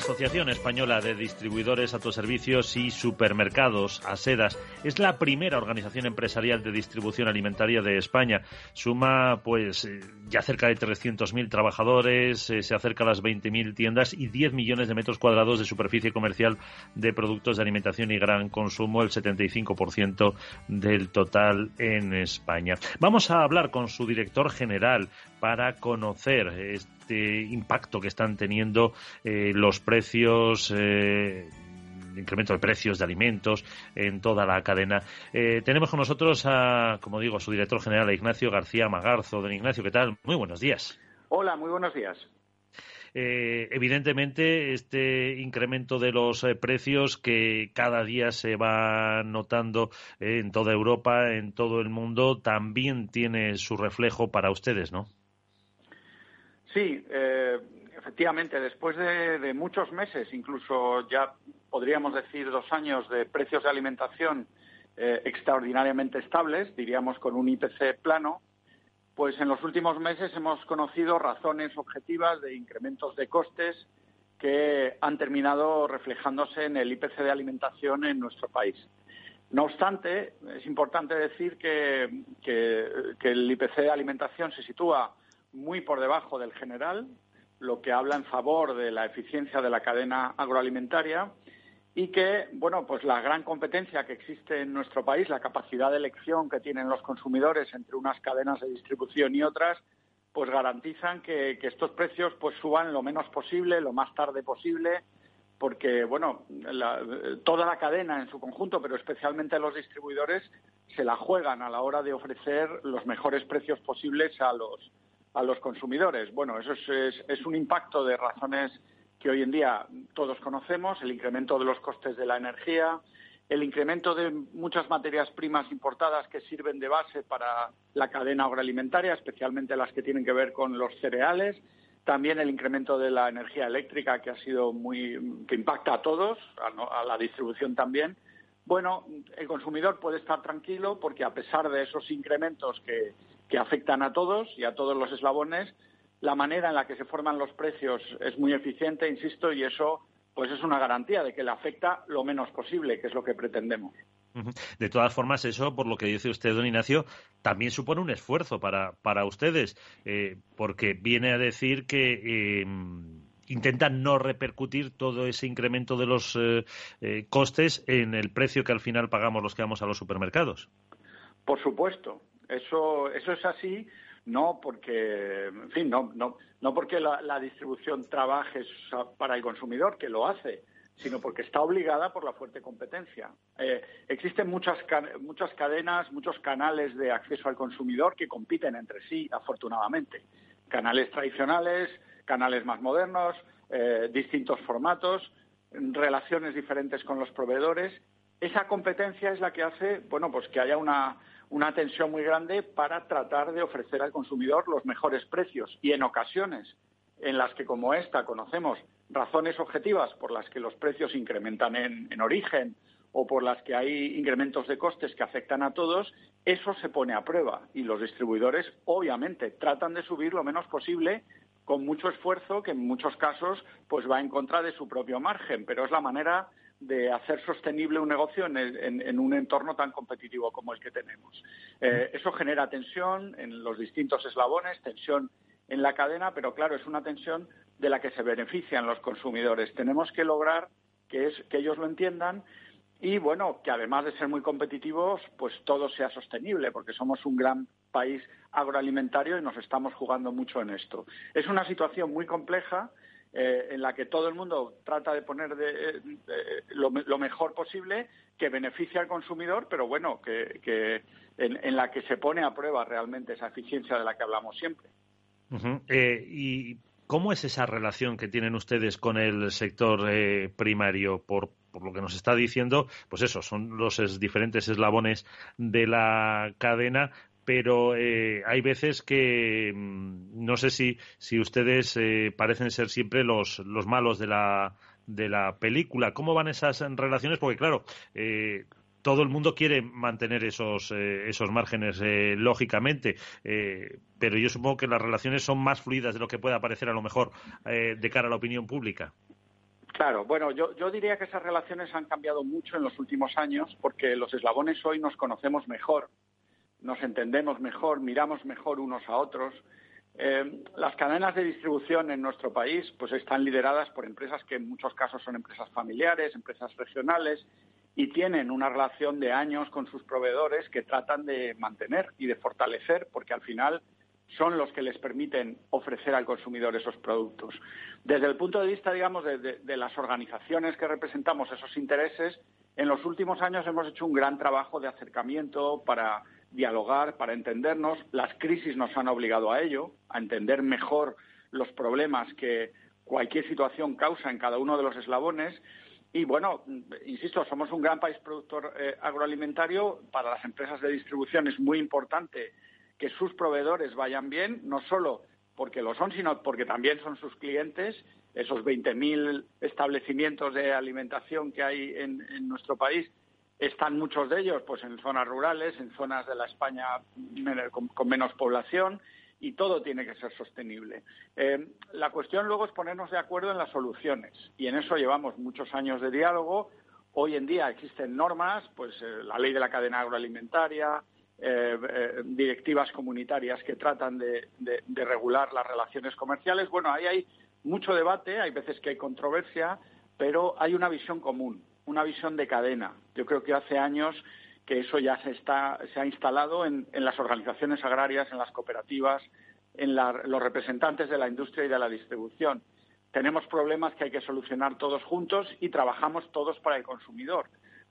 Asociación Española de Distribuidores, Autoservicios y Supermercados, ASEDAS, es la primera organización empresarial de distribución alimentaria de España. Suma, pues, eh, ya cerca de 300.000 trabajadores, eh, se acerca a las 20.000 tiendas y 10 millones de metros cuadrados de superficie comercial de productos de alimentación y gran consumo, el 75% del total en España. Vamos a hablar con su director general para conocer este impacto que están teniendo eh, los precios. Eh, incremento de precios de alimentos en toda la cadena. Eh, tenemos con nosotros a, como digo, a su director general, Ignacio García Magarzo. Don Ignacio, ¿qué tal? Muy buenos días. Hola, muy buenos días. evidentemente, este incremento de los precios que cada día se va notando en toda Europa, en todo el mundo, también tiene su reflejo para ustedes, ¿no? Sí, eh, efectivamente, después de, muchos meses, incluso ya podríamos decir dos años de precios de alimentación eh, extraordinariamente estables, diríamos con un IPC plano, pues en los últimos meses hemos conocido razones objetivas de incrementos de costes que han terminado reflejándose en el IPC de alimentación en nuestro país. No obstante, es importante decir que, el IPC de alimentación se sitúa muy por debajo del general, lo que habla en favor de la eficiencia de la cadena agroalimentaria y que, bueno, pues la gran competencia que existe en nuestro país, la capacidad de elección que tienen los consumidores entre unas cadenas de distribución y otras, pues garantizan que, estos precios pues suban lo menos posible, lo más tarde posible, porque bueno, toda la cadena en su conjunto, pero especialmente los distribuidores, se la juegan a la hora de ofrecer los mejores precios posibles a los a los consumidores. Bueno, eso es, un impacto de razones que hoy en día todos conocemos, el incremento de los costes de la energía, el incremento de muchas materias primas importadas que sirven de base para la cadena agroalimentaria, especialmente las que tienen que ver con los cereales, también el incremento de la energía eléctrica que ha sido muy que impacta a todos, a, la distribución también. Bueno, el consumidor puede estar tranquilo porque a pesar de esos incrementos que, que afectan a todos y a todos los eslabones, la manera en la que se forman los precios es muy eficiente, insisto, y eso pues es una garantía de que le afecta lo menos posible, que es lo que pretendemos. De todas formas, eso, por lo que dice usted, don Ignacio, también supone un esfuerzo para, para ustedes, eh, porque viene a decir que eh, intentan no repercutir todo ese incremento de los eh, costes en el precio que al final pagamos los que vamos a los supermercados. Por supuesto, eso, eso es así no porque, en fin, no, no, no porque la, distribución trabaje para el consumidor, que lo hace, sino porque está obligada por la fuerte competencia. Eh, existen muchas, muchas cadenas, muchos canales de acceso al consumidor que compiten entre sí, afortunadamente. Canales tradicionales, canales más modernos, eh, distintos formatos, relaciones diferentes con los proveedores. Esa competencia es la que hace, bueno, pues que haya una, una tensión muy grande para tratar de ofrecer al consumidor los mejores precios. Y en ocasiones en las que como esta conocemos razones objetivas por las que los precios incrementan en, origen o por las que hay incrementos de costes que afectan a todos, eso se pone a prueba. Y los distribuidores obviamente tratan de subir lo menos posible con mucho esfuerzo que en muchos casos pues va en contra de su propio margen, pero es la manera de hacer sostenible un negocio en, un entorno tan competitivo como el que tenemos. Eh, eso genera tensión en los distintos eslabones, tensión en la cadena, pero claro, es una tensión de la que se benefician los consumidores. Tenemos que lograr que, es, que ellos lo entiendan y, bueno, que además de ser muy competitivos, pues todo sea sostenible, porque somos un gran país agroalimentario y nos estamos jugando mucho en esto. Es una situación muy compleja eh, en la que todo el mundo trata de poner de, lo, mejor posible que beneficia al consumidor, pero bueno, que, en, la que se pone a prueba realmente esa eficiencia de la que hablamos siempre. Eh, ¿Y cómo es esa relación que tienen ustedes con el sector eh, primario? Por, por lo que nos está diciendo, pues eso, son los diferentes eslabones de la cadena, pero eh, hay veces que mm, no sé si, si ustedes eh, parecen ser siempre los, los malos de la, de la película. ¿Cómo van esas relaciones? Porque, claro, eh, todo el mundo quiere mantener esos, esos márgenes, lógicamente, pero yo supongo que las relaciones son más fluidas de lo que pueda parecer a lo mejor de cara a la opinión pública. Claro, bueno, yo, yo diría que esas relaciones han cambiado mucho en los últimos años porque los eslabones hoy nos conocemos mejor nos entendemos mejor, miramos mejor unos a otros. Eh, las cadenas de distribución en nuestro país pues están lideradas por empresas que en muchos casos son empresas familiares, empresas regionales y tienen una relación de años con sus proveedores que tratan de mantener y de fortalecer porque al final son los que les permiten ofrecer al consumidor esos productos. Desde el punto de vista, digamos, de las organizaciones que representamos esos intereses, en los últimos años hemos hecho un gran trabajo de acercamiento para dialogar, para entendernos. Las crisis nos han obligado a ello, a entender mejor los problemas que cualquier situación causa en cada uno de los eslabones. Y bueno, insisto, somos un gran país productor eh, agroalimentario. Para las empresas de distribución es muy importante que sus proveedores vayan bien, no solo porque lo son, sino porque también son sus clientes. Esos 20.000 establecimientos de alimentación que hay en nuestro país están muchos de ellos pues en zonas rurales, en zonas de la España con, menos población y todo tiene que ser sostenible. Eh, la cuestión luego es ponernos de acuerdo en las soluciones y en eso llevamos muchos años de diálogo. Hoy en día existen normas, pues eh, la ley de la cadena agroalimentaria, eh, directivas comunitarias que tratan de, regular las relaciones comerciales. Bueno, ahí hay mucho debate, hay veces que hay controversia, pero hay una visión común, una visión de cadena. Yo creo que hace años que eso ya se, está, se ha instalado en, las organizaciones agrarias, en las cooperativas, en los representantes de la industria y de la distribución. Tenemos problemas que hay que solucionar todos juntos y trabajamos todos para el consumidor.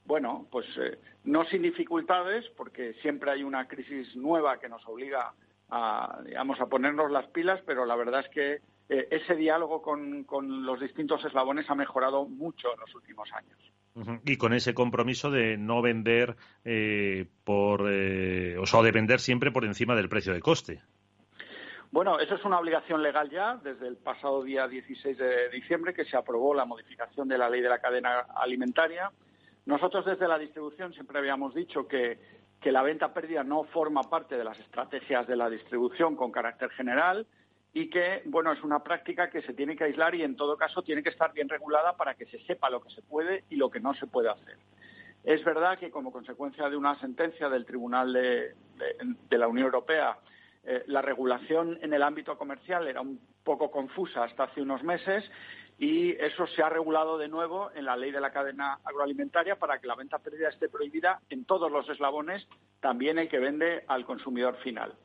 Bueno, pues eh, no sin dificultades, porque siempre hay una crisis nueva que nos obliga a, digamos, a ponernos las pilas, pero la verdad es que eh, ese diálogo con, los distintos eslabones ha mejorado mucho en los últimos años. Y con ese compromiso de no vender eh, por, o sea, de vender siempre por encima del precio de coste. Bueno, eso es una obligación legal ya desde el pasado día 16 de diciembre que se aprobó la modificación de la ley de la cadena alimentaria nosotros desde la distribución siempre habíamos dicho que, la venta pérdida no forma parte de las estrategias de la distribución con carácter general y que, bueno, es una práctica que se tiene que aislar y en todo caso tiene que estar bien regulada para que se sepa lo que se puede y lo que no se puede hacer. Es verdad que como consecuencia de una sentencia del Tribunal de, la Unión Europea, eh, la regulación en el ámbito comercial era un poco confusa hasta hace unos meses y eso se ha regulado de nuevo en la ley de la cadena agroalimentaria para que la venta pérdida esté prohibida en todos los eslabones, también el que vende al consumidor final.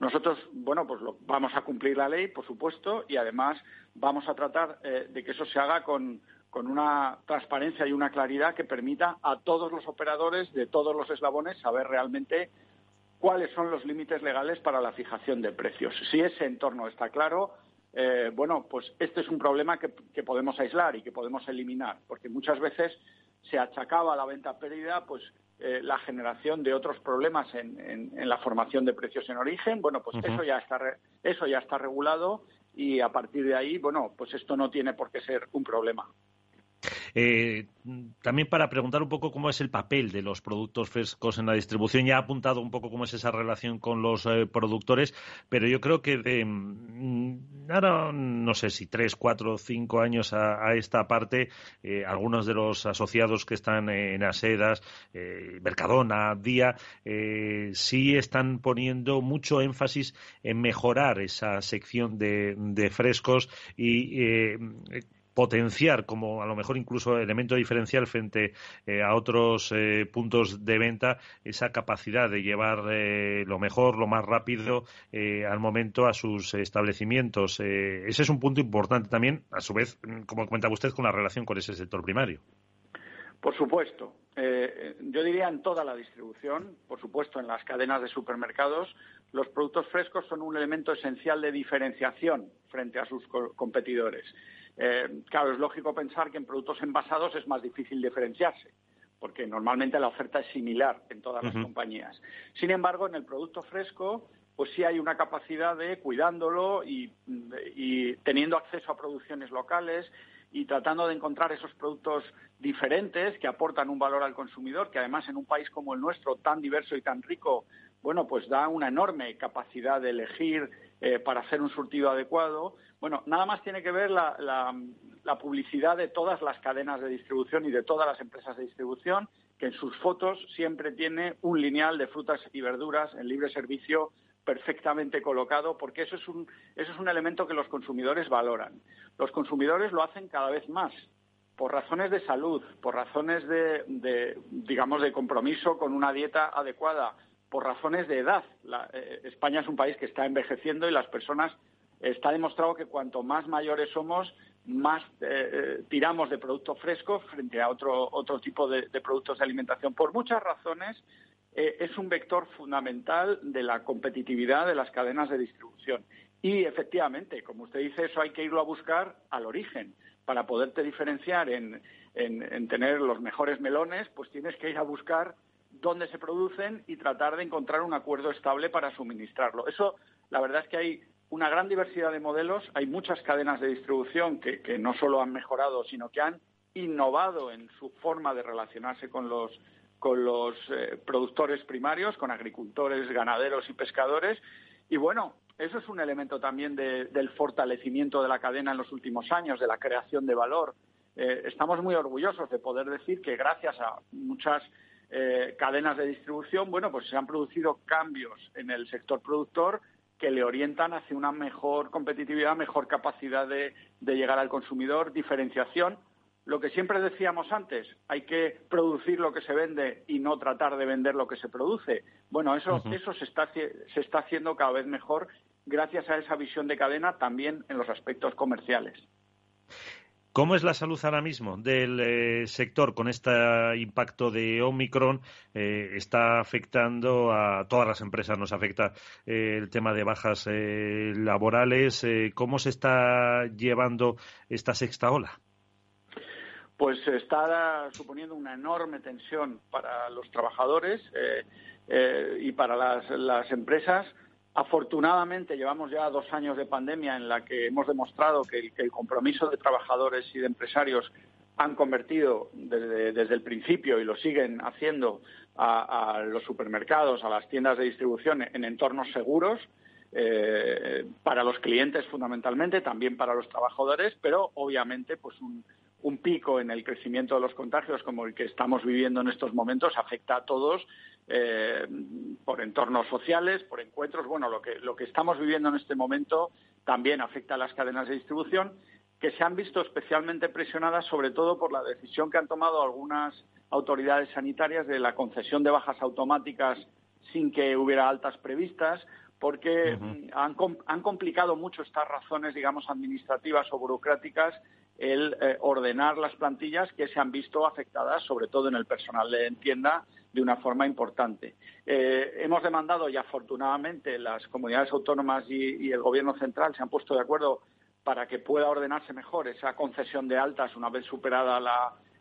Nosotros, bueno, pues vamos a cumplir la ley, por supuesto, y además vamos a tratar eh, de que eso se haga con, con una transparencia y una claridad que permita a todos los operadores de todos los eslabones saber realmente cuáles son los límites legales para la fijación de precios. Si ese entorno está claro, eh, bueno, pues este es un problema que, podemos aislar y que podemos eliminar, porque muchas veces se achacaba la venta pérdida pues eh, la generación de otros problemas en, la formación de precios en origen. Bueno, pues eso ya está eso ya está regulado y a partir de ahí, bueno, pues esto no tiene por qué ser un problema. Eh, también para preguntar un poco cómo es el papel de los productos frescos en la distribución. Ya ha apuntado un poco cómo es esa relación con los eh, productores, pero yo creo que de mm, ahora no sé si tres, cuatro, cinco años a, esta parte, eh, algunos de los asociados que están en Asedas, Mercadona, Día, sí están poniendo mucho énfasis en mejorar esa sección de, de frescos y potenciar como a lo mejor incluso elemento diferencial frente eh, a otros eh, puntos de venta esa capacidad de llevar eh, lo mejor, lo más rápido al momento a sus establecimientos. ese es un punto importante también, a su vez, como comentaba usted, con la relación con ese sector primario. Por supuesto. yo diría en toda la distribución, por supuesto en las cadenas de supermercados, los productos frescos son un elemento esencial de diferenciación frente a sus competidores. Eh, claro, es lógico pensar que en productos envasados es más difícil diferenciarse, porque normalmente la oferta es similar en todas las compañías. Sin embargo, en el producto fresco, pues sí hay una capacidad de cuidándolo y, teniendo acceso a producciones locales y tratando de encontrar esos productos diferentes que aportan un valor al consumidor, que además en un país como el nuestro, tan diverso y tan rico, bueno, pues da una enorme capacidad de elegir eh, para hacer un surtido adecuado. Bueno, nada más tiene que ver la, publicidad de todas las cadenas de distribución y de todas las empresas de distribución, que en sus fotos siempre tiene un lineal de frutas y verduras en libre servicio perfectamente colocado, porque eso es un, eso es un elemento que los consumidores valoran. Los consumidores lo hacen cada vez más por razones de salud, por razones de, digamos, de compromiso con una dieta adecuada, por razones de edad. Eh, España es un país que está envejeciendo y las personas está demostrado que cuanto más mayores somos, más eh, eh, tiramos de producto fresco frente a otro, otro tipo de, productos de alimentación. Por muchas razones, es un vector fundamental de la competitividad de las cadenas de distribución. Y efectivamente, como usted dice, eso hay que irlo a buscar al origen. Para poderte diferenciar en, en tener los mejores melones, pues tienes que ir a buscar dónde se producen y tratar de encontrar un acuerdo estable para suministrarlo. Eso, la verdad es que hay una gran diversidad de modelos, hay muchas cadenas de distribución que, no solo han mejorado, sino que han innovado en su forma de relacionarse con los, con los eh, productores primarios, con agricultores, ganaderos y pescadores. Y bueno, eso es un elemento también del fortalecimiento de la cadena en los últimos años, de la creación de valor. Eh, estamos muy orgullosos de poder decir que gracias a muchas eh, cadenas de distribución, bueno, pues se han producido cambios en el sector productor que le orientan hacia una mejor competitividad, mejor capacidad de llegar al consumidor, diferenciación lo que siempre decíamos antes, hay que producir lo que se vende y no tratar de vender lo que se produce. Bueno, eso, eso se, está, se está haciendo cada vez mejor gracias a esa visión de cadena también en los aspectos comerciales. ¿Cómo es la salud ahora mismo del eh, sector con este impacto de Omicron? Eh, está afectando a todas las empresas, nos afecta eh, el tema de bajas laborales. ¿Cómo se está llevando esta sexta ola? pues está suponiendo una enorme tensión para los trabajadores y para las, empresas. Afortunadamente llevamos ya dos años de pandemia en la que hemos demostrado que el, compromiso de trabajadores y de empresarios han convertido desde, el principio y lo siguen haciendo a, los supermercados, a las tiendas de distribución en entornos seguros. Eh, para los clientes fundamentalmente, también para los trabajadores, pero obviamente pues un, un pico en el crecimiento de los contagios como el que estamos viviendo en estos momentos afecta a todos eh, por entornos sociales, por encuentros. Bueno, lo que, lo que estamos viviendo en este momento también afecta a las cadenas de distribución que se han visto especialmente presionadas sobre todo por la decisión que han tomado algunas autoridades sanitarias de la concesión de bajas automáticas sin que hubiera altas previstas, porque han, han, complicado mucho estas razones, digamos, administrativas o burocráticas el eh, ordenar las plantillas que se han visto afectadas, sobre todo en el personal de tienda, de una forma importante. Eh, hemos demandado y afortunadamente las comunidades autónomas y, el Gobierno central se han puesto de acuerdo para que pueda ordenarse mejor esa concesión de altas una vez superada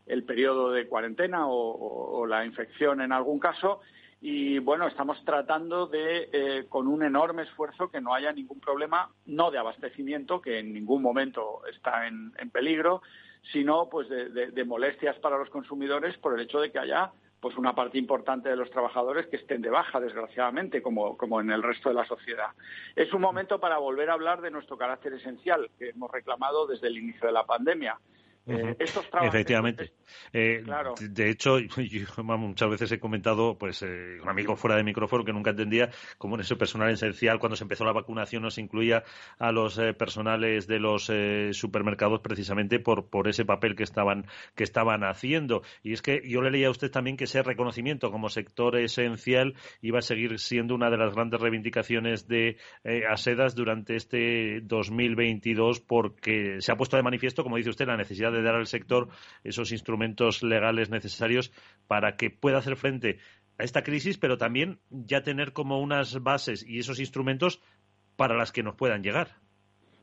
el periodo de cuarentena o la infección en algún caso y bueno, estamos tratando de, eh, con un enorme esfuerzo, que no haya ningún problema, no de abastecimiento, que en ningún momento está en, peligro, sino pues de, molestias para los consumidores por el hecho de que haya pues una parte importante de los trabajadores que estén de baja, desgraciadamente, como, como en el resto de la sociedad. Es un momento para volver a hablar de nuestro carácter esencial que hemos reclamado desde el inicio de la pandemia. Eh, Efectivamente. Eh, de hecho, <laughs> yo muchas veces he comentado, pues, eh, un amigo fuera de micrófono que nunca entendía cómo en ese personal esencial, cuando se empezó la vacunación, no se incluía a los personales de los supermercados precisamente por, por ese papel que estaban, que estaban haciendo. Y es que yo le leía a usted también que ese reconocimiento como sector esencial iba a seguir siendo una de las grandes reivindicaciones de ASEDAS durante este 2022 porque se ha puesto de manifiesto, como dice usted, la necesidad de de dar al sector esos instrumentos legales necesarios para que pueda hacer frente a esta crisis, pero también ya tener como unas bases y esos instrumentos para las que nos puedan llegar.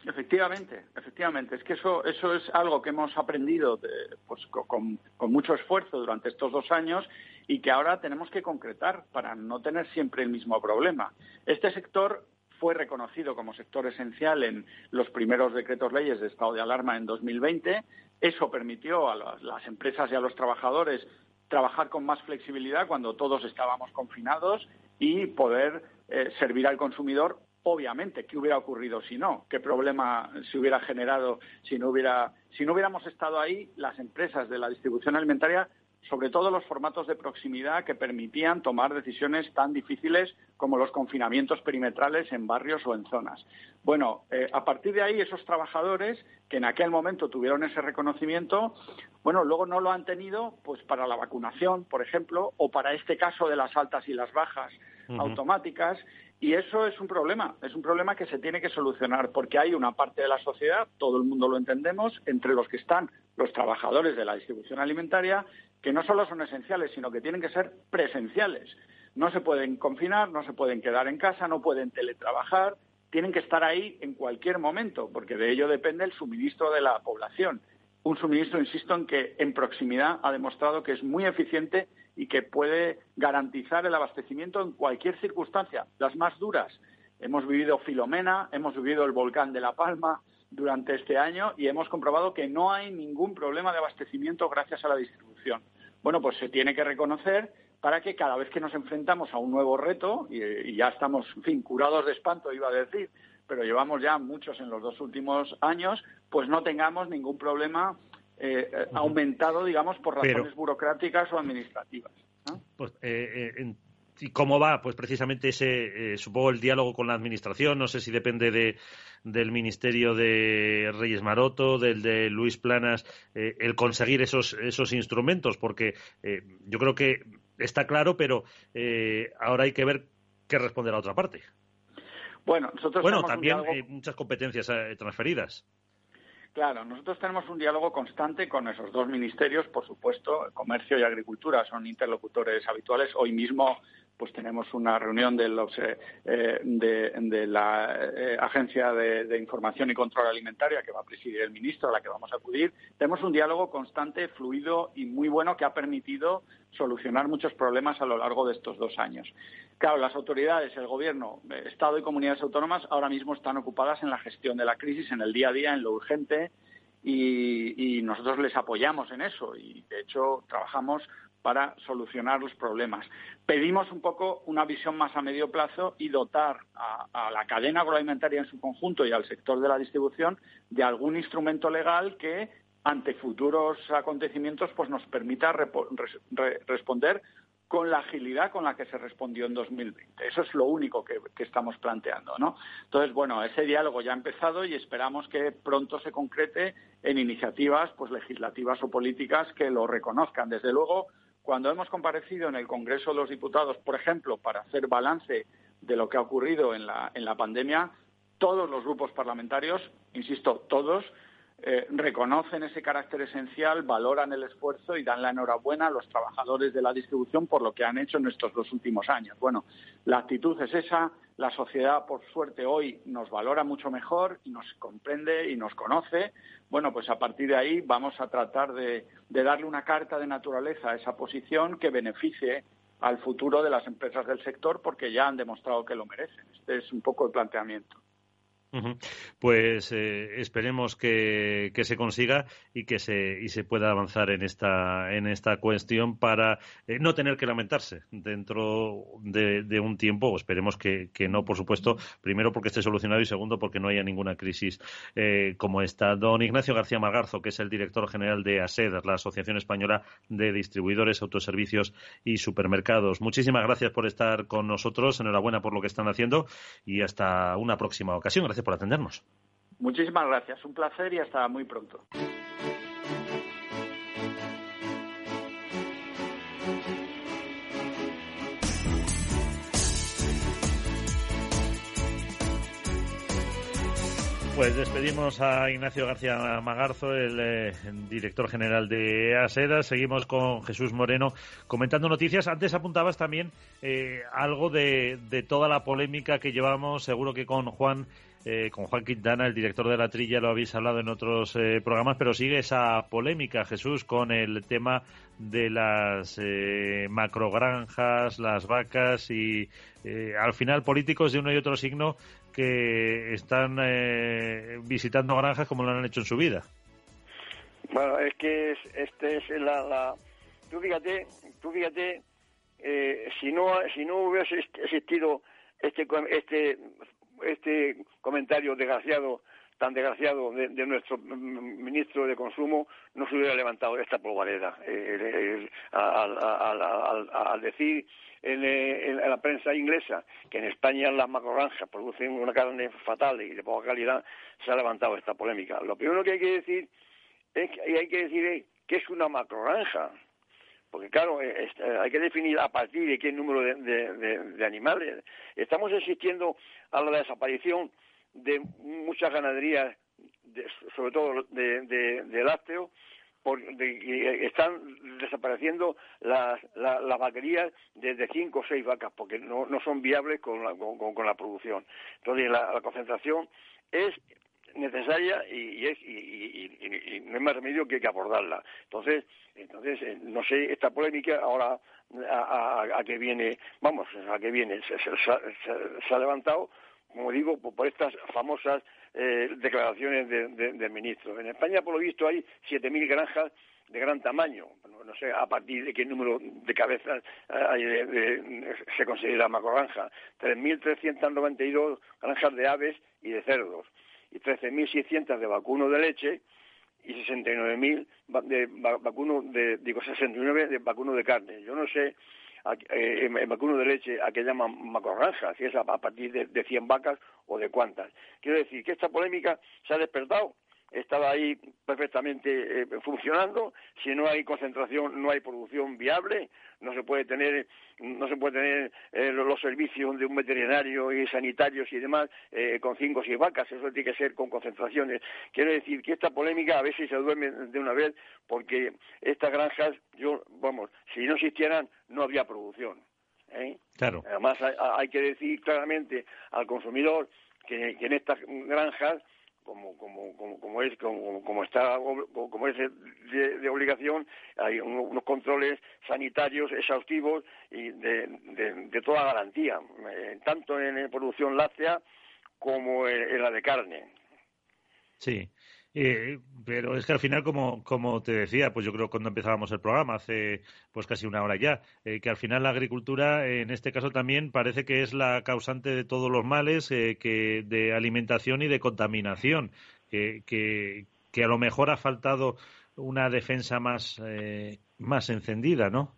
Efectivamente, efectivamente. Es que eso, eso es algo que hemos aprendido pues, con, con, mucho esfuerzo durante estos dos años y que ahora tenemos que concretar para no tener siempre el mismo problema. Este sector fue reconocido como sector esencial en los primeros decretos leyes de estado de alarma en 2020 eso permitió a las, empresas y a los trabajadores trabajar con más flexibilidad cuando todos estábamos confinados y poder eh, servir al consumidor obviamente qué hubiera ocurrido si no, qué problema se hubiera generado si no hubiera si no hubiéramos estado ahí las empresas de la distribución alimentaria sobre todo los formatos de proximidad que permitían tomar decisiones tan difíciles como los confinamientos perimetrales en barrios o en zonas. Bueno, eh, a partir de ahí esos trabajadores que en aquel momento tuvieron ese reconocimiento, bueno, luego no lo han tenido pues para la vacunación, por ejemplo, o para este caso de las altas y las bajas automáticas y eso es un problema, es un problema que se tiene que solucionar porque hay una parte de la sociedad, todo el mundo lo entendemos, entre los que están los trabajadores de la distribución alimentaria que no solo son esenciales, sino que tienen que ser presenciales. No se pueden confinar, no se pueden quedar en casa, no pueden teletrabajar, tienen que estar ahí en cualquier momento, porque de ello depende el suministro de la población. Un suministro, insisto, en que en proximidad ha demostrado que es muy eficiente y que puede garantizar el abastecimiento en cualquier circunstancia, las más duras. Hemos vivido Filomena, hemos vivido el volcán de La Palma durante este año y hemos comprobado que no hay ningún problema de abastecimiento gracias a la distribución. Bueno, pues se tiene que reconocer para que cada vez que nos enfrentamos a un nuevo reto, y, ya estamos, en fin, curados de espanto, iba a decir, pero llevamos ya muchos en los dos últimos años, pues no tengamos ningún problema eh, aumentado, digamos, por razones burocráticas o administrativas. Pues, eh, eh, ¿Y cómo va? Pues precisamente ese, supongo, el diálogo con la Administración. No sé si depende de, del Ministerio de Reyes Maroto, del de Luis Planas, el conseguir esos, esos instrumentos, porque yo creo que está claro, pero ahora hay que ver qué responde la otra parte. Bueno, nosotros bueno también muchas competencias transferidas. Claro, nosotros tenemos un diálogo constante con esos dos ministerios, por supuesto, Comercio y Agricultura son interlocutores habituales. Hoy mismo pues tenemos una reunión de, los, eh, eh, de, la eh, Agencia de, Información y Control Alimentaria que va a presidir el ministro, a la que vamos a acudir. Tenemos un diálogo constante, fluido y muy bueno que ha permitido solucionar muchos problemas a lo largo de estos dos años. Claro, las autoridades, el Gobierno, Estado y comunidades autónomas ahora mismo están ocupadas en la gestión de la crisis, en el día a día, en lo urgente, y, y, nosotros les apoyamos en eso y de hecho trabajamos para solucionar los problemas. Pedimos un poco una visión más a medio plazo y dotar a, la cadena agroalimentaria en su conjunto y al sector de la distribución de algún instrumento legal que ante futuros acontecimientos pues nos permita responder con la agilidad con la que se respondió en 2020. Eso es lo único que, que, estamos planteando, ¿no? Entonces, bueno, ese diálogo ya ha empezado y esperamos que pronto se concrete en iniciativas, pues legislativas o políticas que lo reconozcan. Desde luego, cuando hemos comparecido en el Congreso de los Diputados, por ejemplo, para hacer balance de lo que ha ocurrido en la, en la pandemia, todos los grupos parlamentarios, insisto, todos, eh, reconocen ese carácter esencial, valoran el esfuerzo y dan la enhorabuena a los trabajadores de la distribución por lo que han hecho en estos dos últimos años. Bueno, la actitud es esa, la sociedad, por suerte, hoy nos valora mucho mejor y nos comprende y nos conoce. Bueno, pues a partir de ahí vamos a tratar de, darle una carta de naturaleza a esa posición que beneficie al futuro de las empresas del sector porque ya han demostrado que lo merecen. Este es un poco el planteamiento. Pues eh, esperemos que, se consiga y que se, y se pueda avanzar en esta, en esta cuestión para eh, no tener que lamentarse dentro de, un tiempo, esperemos que, no, por supuesto, primero porque esté solucionado y segundo porque no haya ninguna crisis eh, como esta. Don Ignacio García Magarzo, que es el director general de ASED, la Asociación Española de Distribuidores, Autoservicios y Supermercados. Muchísimas gracias por estar con nosotros, enhorabuena por lo que están haciendo y hasta una próxima ocasión. Gracias por atendernos. Muchísimas gracias, un placer y hasta muy pronto. Pues despedimos a Ignacio García Magarzo, el, eh, director general de ASEDA. Seguimos con Jesús Moreno comentando noticias. Antes apuntabas también eh, algo de, de, toda la polémica que llevamos, seguro que con Juan eh, con Juan Quintana, el director de la trilla, lo habéis hablado en otros eh, programas, pero sigue esa polémica, Jesús, con el tema de las eh, macrogranjas, las vacas y al final políticos de uno y otro signo que están visitando granjas como lo han hecho en su vida. Bueno, es que este es la, la... Tú fíjate, tú fíjate, si no si no hubiese existido este este este comentario desgraciado, tan desgraciado de, nuestro ministro de Consumo, no se hubiera levantado esta polvareda. Eh, al, decir en, la prensa inglesa que en España las macrogranjas producen una carne fatal y de poca calidad, se ha levantado esta polémica. Lo primero que hay que decir es que hay que decir que es una macrogranja porque claro, eh, eh, hay que definir a partir de qué número de, animales. Estamos asistiendo a la desaparición de muchas ganaderías, sobre todo de, lácteos, porque están desapareciendo las, vaquerías desde cinco o seis vacas, porque no, son viables con la, con, la producción. Entonces, la concentración es necesaria y, es, y, no hay más remedio que, que abordarla. Entonces, entonces eh, no sé, esta polémica ahora a, qué viene, vamos, a qué viene, se, ha levantado, como digo, por, estas famosas eh, declaraciones del ministro. En España, por lo visto, hay 7.000 granjas de gran tamaño, no sé a partir de qué número de cabezas eh, se considera macrogranja, 3.392 granjas de aves y de cerdos, y 13.600 de vacuno de leche, y 69.000 de vacuno de digo 69 de vacuno de carne. Yo no sé eh, en vacuno de leche a qué llaman macrogranja, si es a, partir de, de 100 vacas o de cuántas. Quiero decir que esta polémica se ha despertado estaba ahí perfectamente eh, funcionando. Si no hay concentración, no hay producción viable. No se puede tener, no se puede tener eh, los servicios de un veterinario y sanitarios y demás eh, con cinco o seis vacas. Eso tiene que ser con concentraciones. Quiero decir que esta polémica a si se duerme de una vez, porque estas granjas, yo, vamos, si no existieran, no habría producción. Claro. Además, hay, que decir claramente al consumidor que en estas granjas como como como, como es como, como está como es de, obligación hay unos controles sanitarios exhaustivos y de, de, toda garantía eh, tanto en, producción láctea como en, la de carne. Sí eh, pero es que al final, como, como te decía, pues yo creo cuando empezábamos el programa, hace pues casi una hora ya, eh, que al final la agricultura, en este caso también, parece que es la causante de todos los males eh, que de alimentación y de contaminación, que, que, que, a lo mejor ha faltado una defensa más, más encendida, ¿no?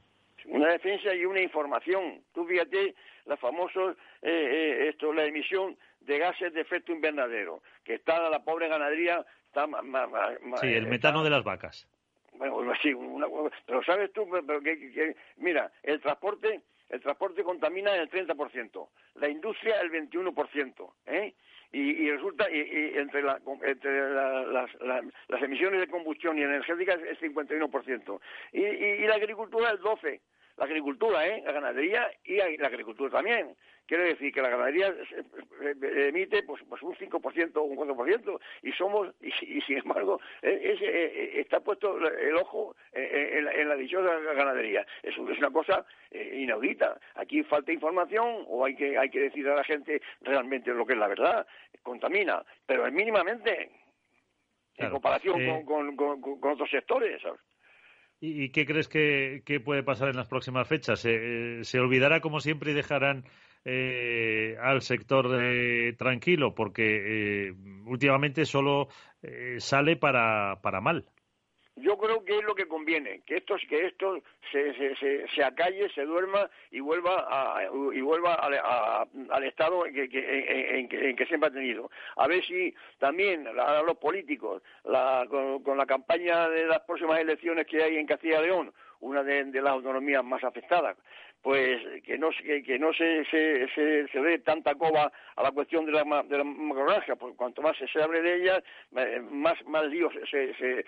Una defensa y una información. Tú fíjate, la famosa, esto, la emisión de gases de efecto invernadero, que está la pobre ganadería sí, el metano de las vacas. Bueno, sí, pero sabes tú, pero mira, el transporte, el transporte contamina el 30%, la industria el 21%, ¿eh? Y, resulta, y, entre, la, entre las, las, emisiones de combustión y energéticas es 51%, y, y, la agricultura el 12%. La agricultura, ¿eh? La ganadería y la agricultura también. Quiere decir que la ganadería emite pues, pues un 5% o un 4% y somos, y, sin embargo, e, eh, eh, está puesto el ojo en, la, dichosa ganadería. Es, una cosa eh, inaudita. Aquí falta información o hay que, hay que decir a la gente realmente lo que es la verdad. Contamina, pero es mínimamente en comparación con, otros sectores. ¿Y, qué crees que, puede pasar en las próximas fechas? ¿Se olvidará como siempre y dejarán eh, al sector tranquilo, porque eh, últimamente solo eh, sale para, para mal. Yo creo que es lo que conviene, que esto, que esto se, se, se, acalle, se duerma y vuelva a, y vuelva al, estado en que, en, que, siempre ha tenido. A ver si también a los políticos, con, la campaña de las próximas elecciones que hay en Castilla y León, una de, las autonomías más afectadas, pues que no, que, que no se, se, se, dé tanta coba a la cuestión de la, de la porque cuanto más se hable de ella, eh, más, más lío se, se,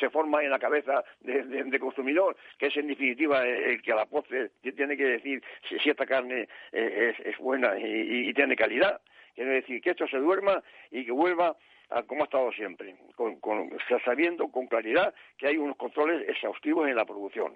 se, forma en la cabeza de, consumidor, que es en definitiva el que a la postre tiene que decir si, esta carne eh, es, es, buena y, tiene calidad. Quiere decir que esto se duerma y que vuelva a como ha estado siempre, con, sabiendo con claridad que hay unos controles exhaustivos en la producción.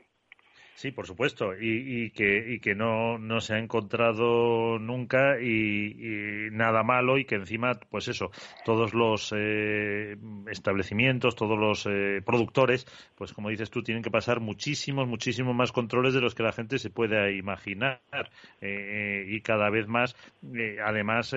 Sí, por supuesto, y, que, y que no, no se ha encontrado nunca y, nada malo y que encima, pues eso, todos los eh, establecimientos, todos los eh, productores, pues como dices tú, tienen que pasar muchísimos, muchísimos más controles de los que la gente se puede imaginar eh, y cada vez más, además,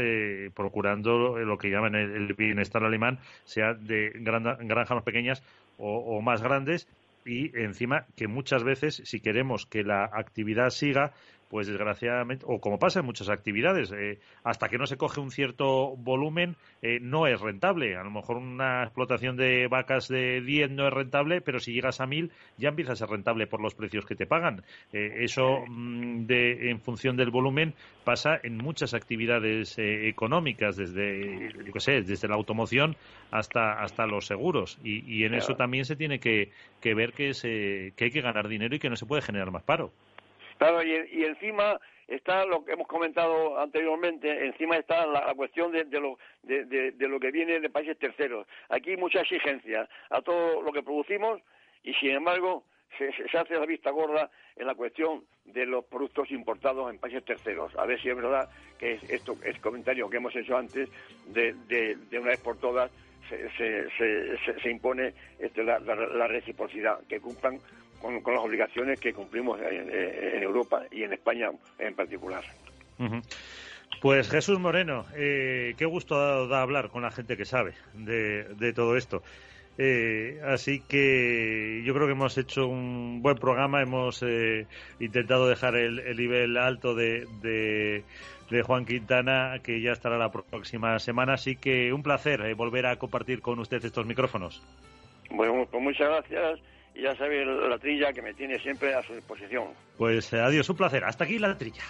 procurando lo que llaman el, bienestar alemán, sea de granjas más pequeñas o más grandes y encima que muchas veces si queremos que la actividad siga pues desgraciadamente, o como pasa en muchas actividades, eh, hasta que no se coge un cierto volumen, eh, no es rentable. A lo mejor una explotación de vacas de 10 no es rentable, pero si llegas a 1000 ya empieza a ser rentable por los precios que te pagan. Eh, eso, mm, de, en función del volumen, pasa en muchas actividades económicas, desde, yo sé, desde la automoción hasta, hasta los seguros. Y, en eso también se tiene que, que ver que, se, que hay que ganar dinero y que no se puede generar más paro. Claro, y, encima está lo que hemos comentado anteriormente, encima está la, cuestión de, lo, de, lo que viene de países terceros. Aquí hay mucha exigencia a todo lo que producimos y, sin embargo, se, hace la vista gorda en la cuestión de los productos importados en países terceros. A ver si es verdad que esto es comentario que hemos hecho antes de, de, una vez por todas se, se, impone este, la, reciprocidad, que cumplan con, las obligaciones que cumplimos en, Europa y en España en particular. Pues Jesús Moreno, eh, qué gusto da, hablar con la gente que sabe de, todo esto. Eh, así que yo creo que hemos hecho un buen programa, hemos eh, intentado dejar el, nivel alto de, de Juan Quintana, que ya estará la próxima semana. Así que un placer eh, volver a compartir con usted estos micrófonos. Bueno, pues muchas gracias. Ya sabe la trilla que me tiene siempre a su disposición. Pues eh, adiós, un placer. Hasta aquí la trilla.